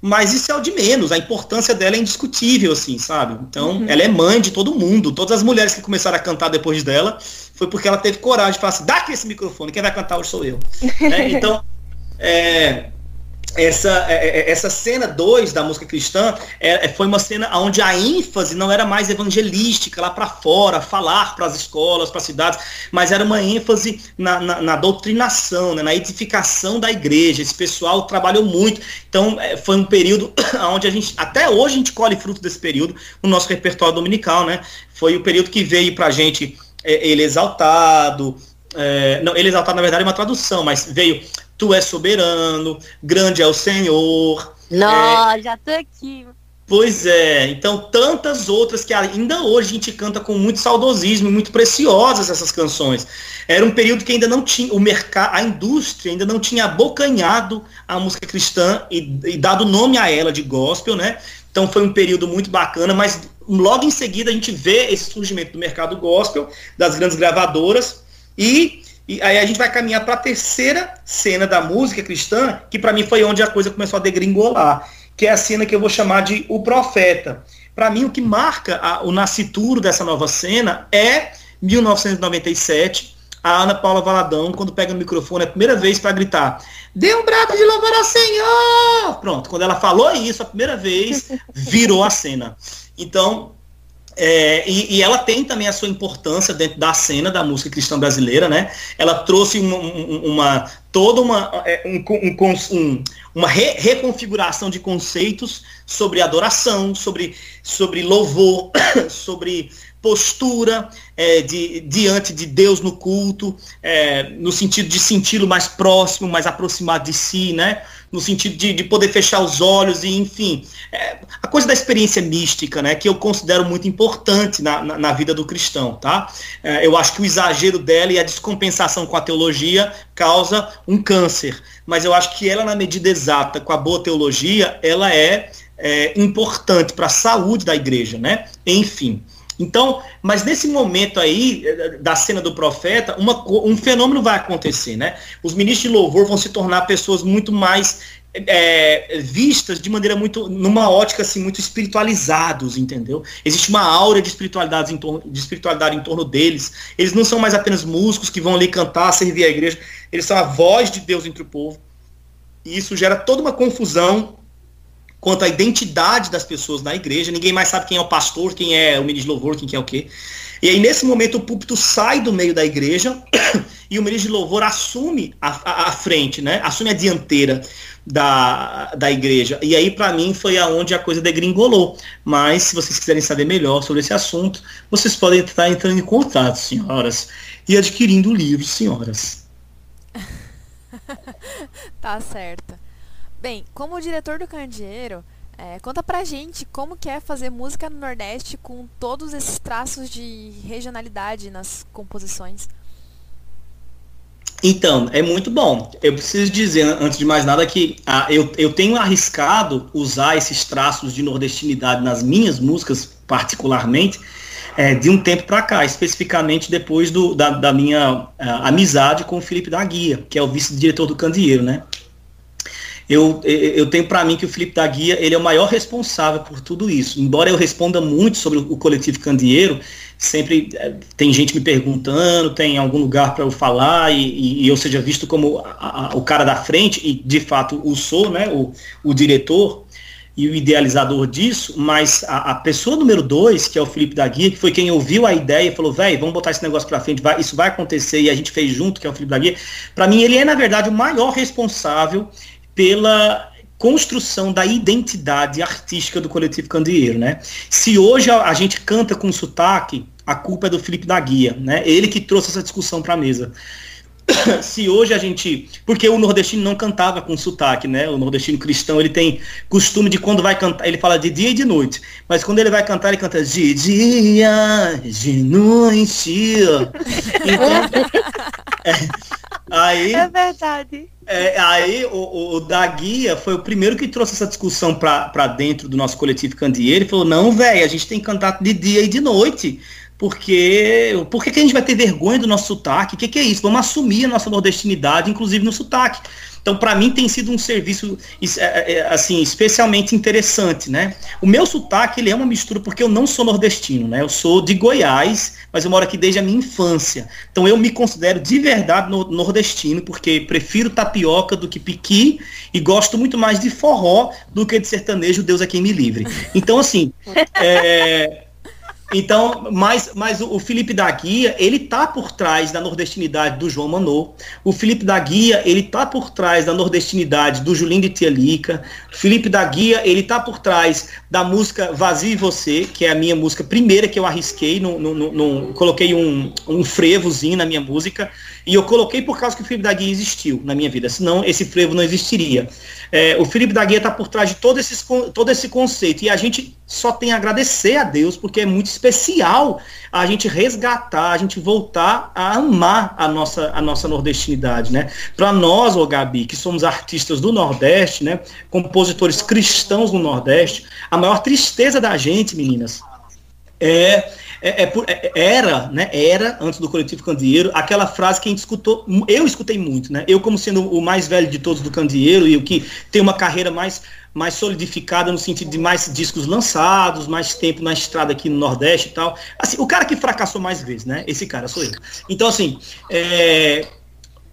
mas isso é o de menos, a importância dela é indiscutível, assim, sabe? Então, uhum. ela é mãe de todo mundo, todas as mulheres que começaram a cantar depois dela, foi porque ela teve coragem de falar assim, dá aqui esse microfone, quem vai cantar hoje sou eu. né? Então, é, essa, é, é, essa cena 2 da música cristã é, foi uma cena onde a ênfase não era mais evangelística lá para fora, falar para as escolas, para as cidades, mas era uma ênfase na, na, na doutrinação, né, na edificação da igreja. Esse pessoal trabalhou muito. Então foi um período onde a gente, até hoje a gente colhe fruto desse período no nosso repertório dominical. Né? Foi o período que veio para a gente é, ele exaltado, é, não, ele exaltado na verdade é uma tradução, mas veio Tu és soberano, grande é o Senhor. Não, é... já tô aqui. Pois é, então tantas outras que ainda hoje a gente canta com muito saudosismo, muito preciosas essas canções. Era um período que ainda não tinha, o mercado, a indústria ainda não tinha abocanhado a música cristã e, e dado nome a ela de gospel, né? Então foi um período muito bacana, mas logo em seguida a gente vê esse surgimento do mercado gospel, das grandes gravadoras, e, e aí a gente vai caminhar para a terceira cena da música cristã, que para mim foi onde a coisa começou a degringolar, que é a cena que eu vou chamar de O Profeta. Para mim, o que marca a, o nascituro dessa nova cena é 1997, a Ana Paula Valadão, quando pega o microfone a primeira vez para gritar: Dê um brado de louvor ao Senhor! Pronto, quando ela falou isso a primeira vez, virou a cena. Então, é, e, e, ela tem também a sua importância dentro da cena da música cristã brasileira, né? Ela trouxe uma, uma toda uma, é, um, um, um, uma re, reconfiguração de conceitos sobre adoração, sobre, sobre louvor, sobre postura é, de, diante de Deus no culto, é, no sentido de senti-lo mais próximo, mais aproximado de si, né? no sentido de, de poder fechar os olhos e, enfim, é, a coisa da experiência mística, né, que eu considero muito importante na, na, na vida do cristão, tá? É, eu acho que o exagero dela e a descompensação com a teologia causa um câncer, mas eu acho que ela, na medida exata, com a boa teologia, ela é, é importante para a saúde da igreja, né? Enfim. Então, mas nesse momento aí, eh, da cena do profeta, uma, um fenômeno vai acontecer, né? Os ministros de louvor vão se tornar pessoas muito mais é, vistas de maneira muito, numa ótica assim, muito espiritualizados, entendeu? Existe uma aura de espiritualidade, em torno, de espiritualidade em torno deles. Eles não são mais apenas músicos que vão ali cantar, servir a igreja, eles são a voz de Deus entre o povo. E isso gera toda uma confusão quanto à identidade das pessoas na igreja. Ninguém mais sabe quem é o pastor, quem é o ministro de louvor, quem é o quê. E aí, nesse momento, o púlpito sai do meio da igreja e o ministro de louvor assume a, a, a frente, né? Assume a dianteira da, da igreja. E aí, para mim, foi aonde a coisa degringolou. Mas, se vocês quiserem saber melhor sobre esse assunto, vocês podem estar entrando em contato, senhoras, e adquirindo o livro, senhoras. tá certo. Bem, como diretor do Candeeiro, é, conta pra gente como que é fazer música no Nordeste com todos esses traços de regionalidade nas composições. Então, é muito bom. Eu preciso dizer, antes de mais nada, que ah, eu, eu tenho arriscado usar esses traços de nordestinidade nas minhas músicas, particularmente, é, de um tempo para cá, especificamente depois do, da, da minha ah, amizade com o Felipe da Guia, que é o vice-diretor do Candeeiro, né? Eu, eu tenho para mim que o Felipe da Guia ele é o maior responsável por tudo isso. Embora eu responda muito sobre o coletivo Candeeiro, sempre é, tem gente me perguntando, tem algum lugar para eu falar e, e, eu seja visto como a, a, o cara da frente, e de fato o sou, né, o, o diretor e o idealizador disso, mas a, a, pessoa número dois, que é o Felipe da Guia, que foi quem ouviu a ideia e falou, velho, vamos botar esse negócio para frente, vai, isso vai acontecer, e a gente fez junto, que é o Felipe da Guia, para mim ele é, na verdade, o maior responsável pela construção da identidade artística do coletivo Candeeiro, né? Se hoje a, a, gente canta com sotaque, a culpa é do Felipe da Guia, né? Ele que trouxe essa discussão para a mesa. Se hoje a gente, porque o nordestino não cantava com sotaque, né? O nordestino cristão, ele tem costume de quando vai cantar, ele fala de dia e de noite, mas quando ele vai cantar, ele canta de dia, de noite. Então, é, aí, é verdade. É, aí o, o, da guia foi o primeiro que trouxe essa discussão para dentro do nosso coletivo Candeeiro e falou, não, velho, a gente tem cantar de dia e de noite. Porque por que, que a gente vai ter vergonha do nosso sotaque? O que, que é isso? Vamos assumir a nossa nordestinidade, inclusive no sotaque. Então, para mim, tem sido um serviço é, é, é, assim especialmente interessante, né? O meu sotaque ele é uma mistura porque eu não sou nordestino, né? Eu sou de Goiás, mas eu moro aqui desde a minha infância. Então, eu me considero de verdade nordestino porque prefiro tapioca do que piqui e gosto muito mais de forró do que de sertanejo. Deus é quem me livre. Então, assim, é, então, mas, mas o, Felipe da Guia, ele tá por trás da nordestinidade do João Manô. O Felipe da Guia, ele tá por trás da nordestinidade do Julinho de Tialica. O Felipe da Guia, ele tá por trás da música Vazio e Você, que é a minha música primeira que eu arrisquei, no, no, no, no coloquei um, um frevozinho na minha música. E eu coloquei por causa que o Felipe da Guia existiu na minha vida, senão esse frevo não existiria. É, o Felipe da Guia está por trás de todo, esses, todo esse conceito. E a gente só tem a agradecer a Deus, porque é muito especial a gente resgatar, a gente voltar a amar a nossa, a nossa nordestinidade. Né? Para nós, ô Gabi, que somos artistas do Nordeste, né, compositores cristãos no Nordeste, a maior tristeza da gente, meninas, É, é, é, é, era, né, era, antes do coletivo Candeeiro, aquela frase que a gente escutou, eu escutei muito, né? Eu, como sendo o mais velho de todos do Candeeiro e o que tem uma carreira mais, mais solidificada no sentido de mais discos lançados, mais tempo na estrada aqui no Nordeste e tal. Assim, o cara que fracassou mais vezes, né? Esse cara sou eu. Então, assim, é,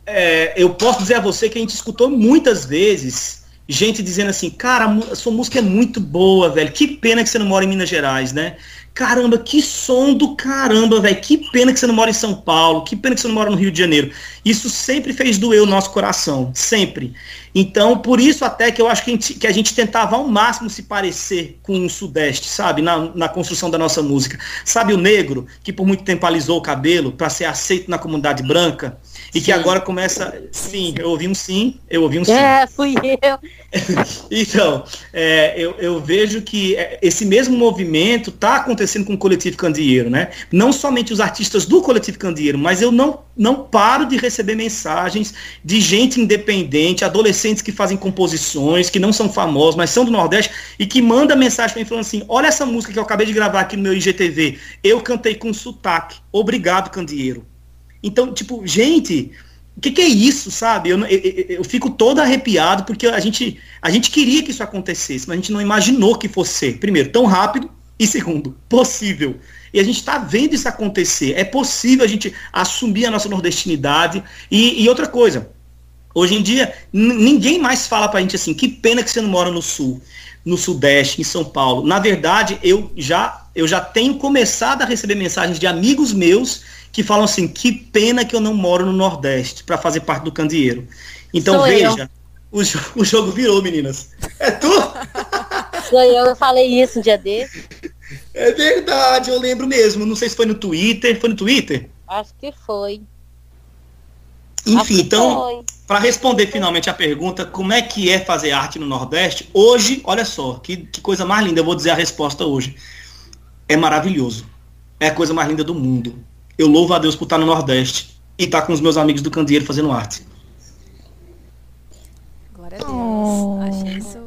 é, eu posso dizer a você que a gente escutou muitas vezes gente dizendo assim, cara, sua música é muito boa, velho. Que pena que você não mora em Minas Gerais, né? Caramba, que som do caramba, velho. Que pena que você não mora em São Paulo. Que pena que você não mora no Rio de Janeiro. Isso sempre fez doer o nosso coração. Sempre. Então, por isso até que eu acho que a gente, que a gente tentava ao máximo se parecer com o Sudeste, sabe? Na, na construção da nossa música. Sabe o negro, que por muito tempo alisou o cabelo para ser aceito na comunidade branca? E sim. que agora começa. Sim, eu ouvi um sim, eu ouvi um sim. É, fui eu. então, é, eu, eu, vejo que é, esse mesmo movimento está acontecendo com o Coletivo Candeeiro, né? Não somente os artistas do Coletivo Candeeiro, mas eu não, não paro de receber mensagens de gente independente, adolescentes que fazem composições, que não são famosos, mas são do Nordeste, e que manda mensagem para mim falando assim: olha essa música que eu acabei de gravar aqui no meu IGTV. Eu cantei com sotaque. Obrigado, Candeeiro. Então, tipo, gente, o que, que, é isso, sabe? Eu, eu, eu, fico todo arrepiado porque a gente, a gente queria que isso acontecesse, mas a gente não imaginou que fosse primeiro, tão rápido e segundo, possível. E a gente está vendo isso acontecer. É possível a gente assumir a nossa nordestinidade. E, e outra coisa, hoje em dia, ninguém mais fala pra gente assim, que pena que você não mora no sul, no sudeste, em São Paulo. Na verdade, eu já, eu já tenho começado a receber mensagens de amigos meus que falam assim: que pena que eu não moro no Nordeste para fazer parte do candeeiro. Então Sou veja, o, o, jogo virou, meninas. É tu? Sou eu, eu falei isso um dia desse. É verdade, eu lembro mesmo. Não sei se foi no Twitter. Foi no Twitter? Acho que foi. Enfim, então, para responder finalmente a pergunta, como é que é fazer arte no Nordeste? Hoje, olha só, que, que coisa mais linda, eu vou dizer a resposta hoje. É maravilhoso. É a coisa mais linda do mundo eu louvo a Deus por estar no Nordeste e estar com os meus amigos do Candeeiro fazendo arte. Glória a Deus. Oh. Achei isso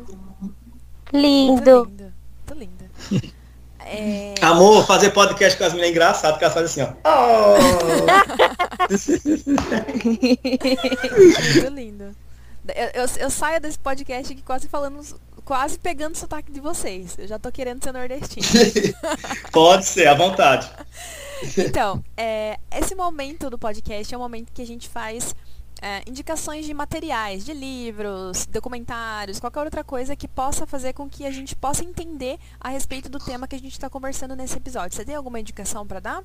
lindo. Muito lindo. É... Amor, fazer podcast com as meninas é engraçado, porque elas fazem assim, ó. Oh. Muito lindo. Eu, eu, eu, saio desse podcast aqui quase falando, quase pegando o sotaque de vocês. Eu já tô querendo ser nordestino. Pode ser, à vontade. Então, é, esse momento do podcast é um momento que a gente faz é, indicações de materiais, de livros, documentários, qualquer outra coisa que possa fazer com que a gente possa entender a respeito do tema que a gente está conversando nesse episódio. Você tem alguma indicação para dar?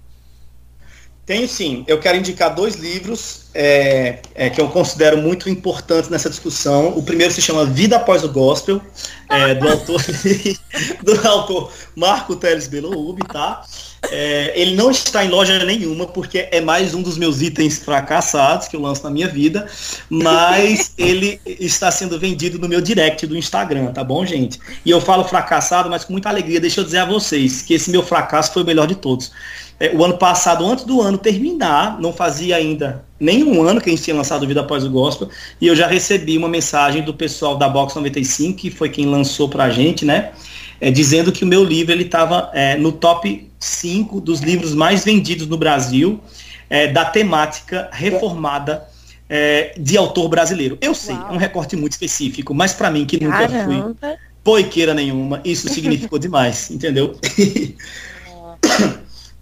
Tenho sim. Eu quero indicar dois livros é, é, que eu considero muito importantes nessa discussão. O primeiro se chama Vida Após o Gospel, é, do autor do autor Marco Teles Beloub, tá? É, ele não está em loja nenhuma, porque é mais um dos meus itens fracassados que eu lanço na minha vida, mas ele está sendo vendido no meu direct do Instagram, tá bom, gente? E eu falo fracassado, mas com muita alegria. Deixa eu dizer a vocês que esse meu fracasso foi o melhor de todos. É, o ano passado, antes do ano terminar, não fazia ainda nenhum ano que a gente tinha lançado Vida Após o Gospel, e eu já recebi uma mensagem do pessoal da Box 95, que foi quem lançou pra gente, né? É, dizendo que o meu livro ele estava é, no top 5 dos livros mais vendidos no Brasil, é, da temática reformada é, de autor brasileiro. Eu sei, Uau. é um recorte muito específico, mas para mim, que nunca Caramba. fui poiqueira nenhuma, isso significou demais, entendeu?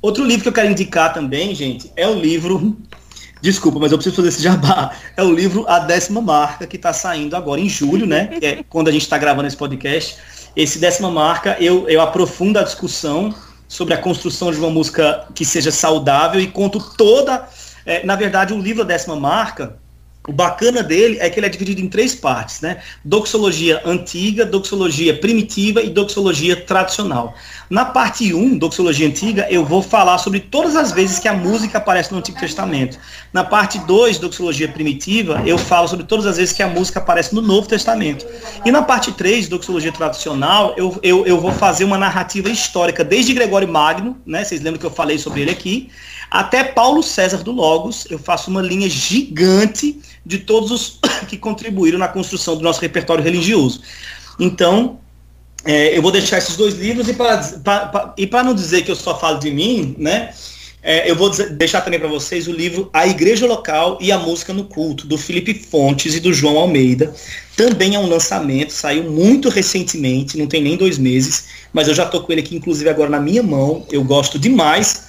Outro livro que eu quero indicar também, gente, é o livro. Desculpa, mas eu preciso fazer esse jabá. É o livro A Décima Marca, que está saindo agora em julho, né? Que é quando a gente está gravando esse podcast. Esse décima marca, eu, eu aprofundo a discussão sobre a construção de uma música que seja saudável e conto toda. É, na verdade, o livro A Décima Marca, o bacana dele é que ele é dividido em três partes, né? Doxologia antiga, doxologia primitiva e doxologia tradicional. Na parte 1, doxologia antiga, eu vou falar sobre todas as vezes que a música aparece no Antigo Testamento. Na parte 2, doxologia primitiva, eu falo sobre todas as vezes que a música aparece no Novo Testamento. E na parte 3, doxologia tradicional, eu, eu, eu vou fazer uma narrativa histórica desde Gregório Magno, né? Vocês lembram que eu falei sobre ele aqui, até Paulo César do Logos, eu faço uma linha gigante de todos os que contribuíram na construção do nosso repertório religioso. Então, É, eu vou deixar esses dois livros e para não dizer que eu só falo de mim, né? É, eu vou dizer, deixar também para vocês o livro A Igreja Local e a Música no Culto, do Felipe Fontes e do João Almeida. Também é um lançamento, saiu muito recentemente, não tem nem dois meses, mas eu já estou com ele aqui, inclusive, agora na minha mão. Eu gosto demais.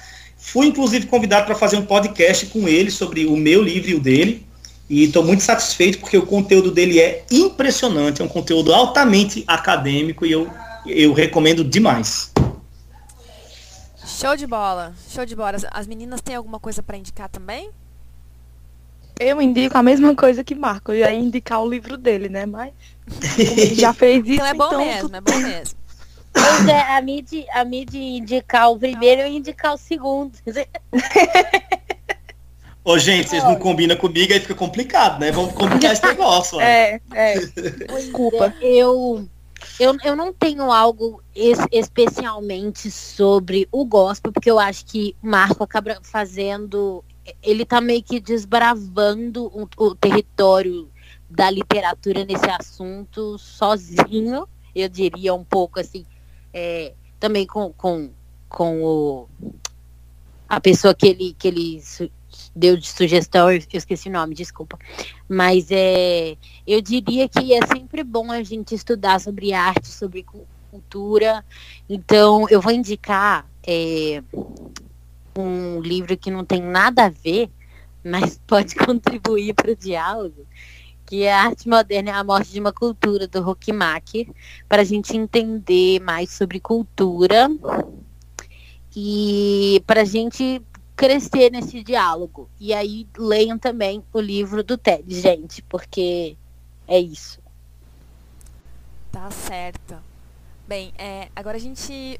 Fui, inclusive, convidado para fazer um podcast com ele sobre o meu livro e o dele. E estou muito satisfeito porque o conteúdo dele é impressionante, é um conteúdo altamente acadêmico e eu, eu recomendo demais. Show de bola, show de bola. As meninas têm alguma coisa para indicar também? Eu indico a mesma coisa que Marco, eu ia indicar o livro dele, né? Mas já fez isso. Então é bom então... mesmo, é bom mesmo. Pois é, a de, a de indicar o primeiro e indicar o segundo. Ô, gente, vocês não combinam comigo, aí fica complicado, né? Vamos combinar esse negócio. É, é. Desculpa. É, eu, eu, eu não tenho algo es, especialmente sobre o gospel, porque eu acho que o Marco acaba fazendo. Ele tá meio que desbravando o, o território da literatura nesse assunto sozinho, eu diria um pouco assim. É, também com, com, com o, a pessoa que ele, que ele deu de sugestão, eu esqueci o nome, desculpa. Mas é, eu diria que é sempre bom a gente estudar sobre arte, sobre cultura. Então, eu vou indicar é, um livro que não tem nada a ver, mas pode contribuir para o diálogo, que é a Arte Moderna e a Morte de uma Cultura, do Rockmacher, para a gente entender mais sobre cultura e para a gente crescer nesse diálogo. E aí leiam também o livro do Ted, gente, porque é isso. Tá certo. Bem, é, agora a gente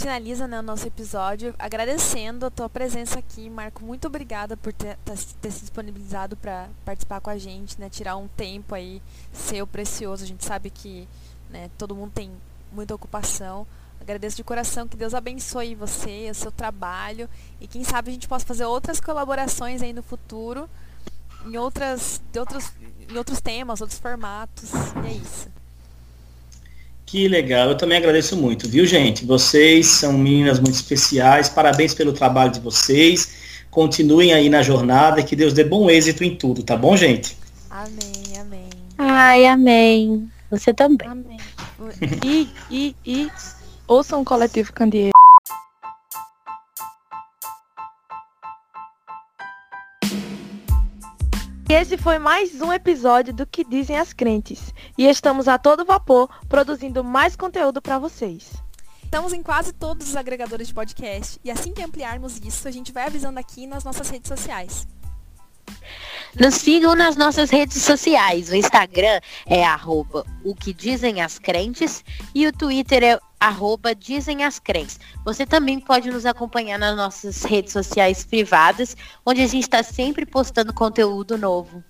finaliza né, o nosso episódio agradecendo a tua presença aqui, Marco. Muito obrigada por ter, ter se disponibilizado para participar com a gente, né? Tirar um tempo aí seu precioso. A gente sabe que né, todo mundo tem muita ocupação. Agradeço de coração que Deus abençoe você, o seu trabalho e quem sabe a gente possa fazer outras colaborações aí no futuro em outras, de outros, em outros temas, outros formatos. E é isso. Que legal, eu também agradeço muito, viu, gente? Vocês são meninas muito especiais, parabéns pelo trabalho de vocês. Continuem aí na jornada e que Deus dê bom êxito em tudo, tá bom, gente? Amém, amém. Ai, amém. Você também. Amém. E, e, e Ouçam o coletivo Candeeiro. Esse foi mais um episódio do Que Dizem as Crentes. E estamos a todo vapor produzindo mais conteúdo para vocês. Estamos em quase todos os agregadores de podcast e assim que ampliarmos isso, a gente vai avisando aqui nas nossas redes sociais. Nos sigam nas nossas redes sociais. O Instagram é arroba o que dizem as crentes e o Twitter é arroba dizem as crentes. Você também pode nos acompanhar nas nossas redes sociais privadas, onde a gente está sempre postando conteúdo novo.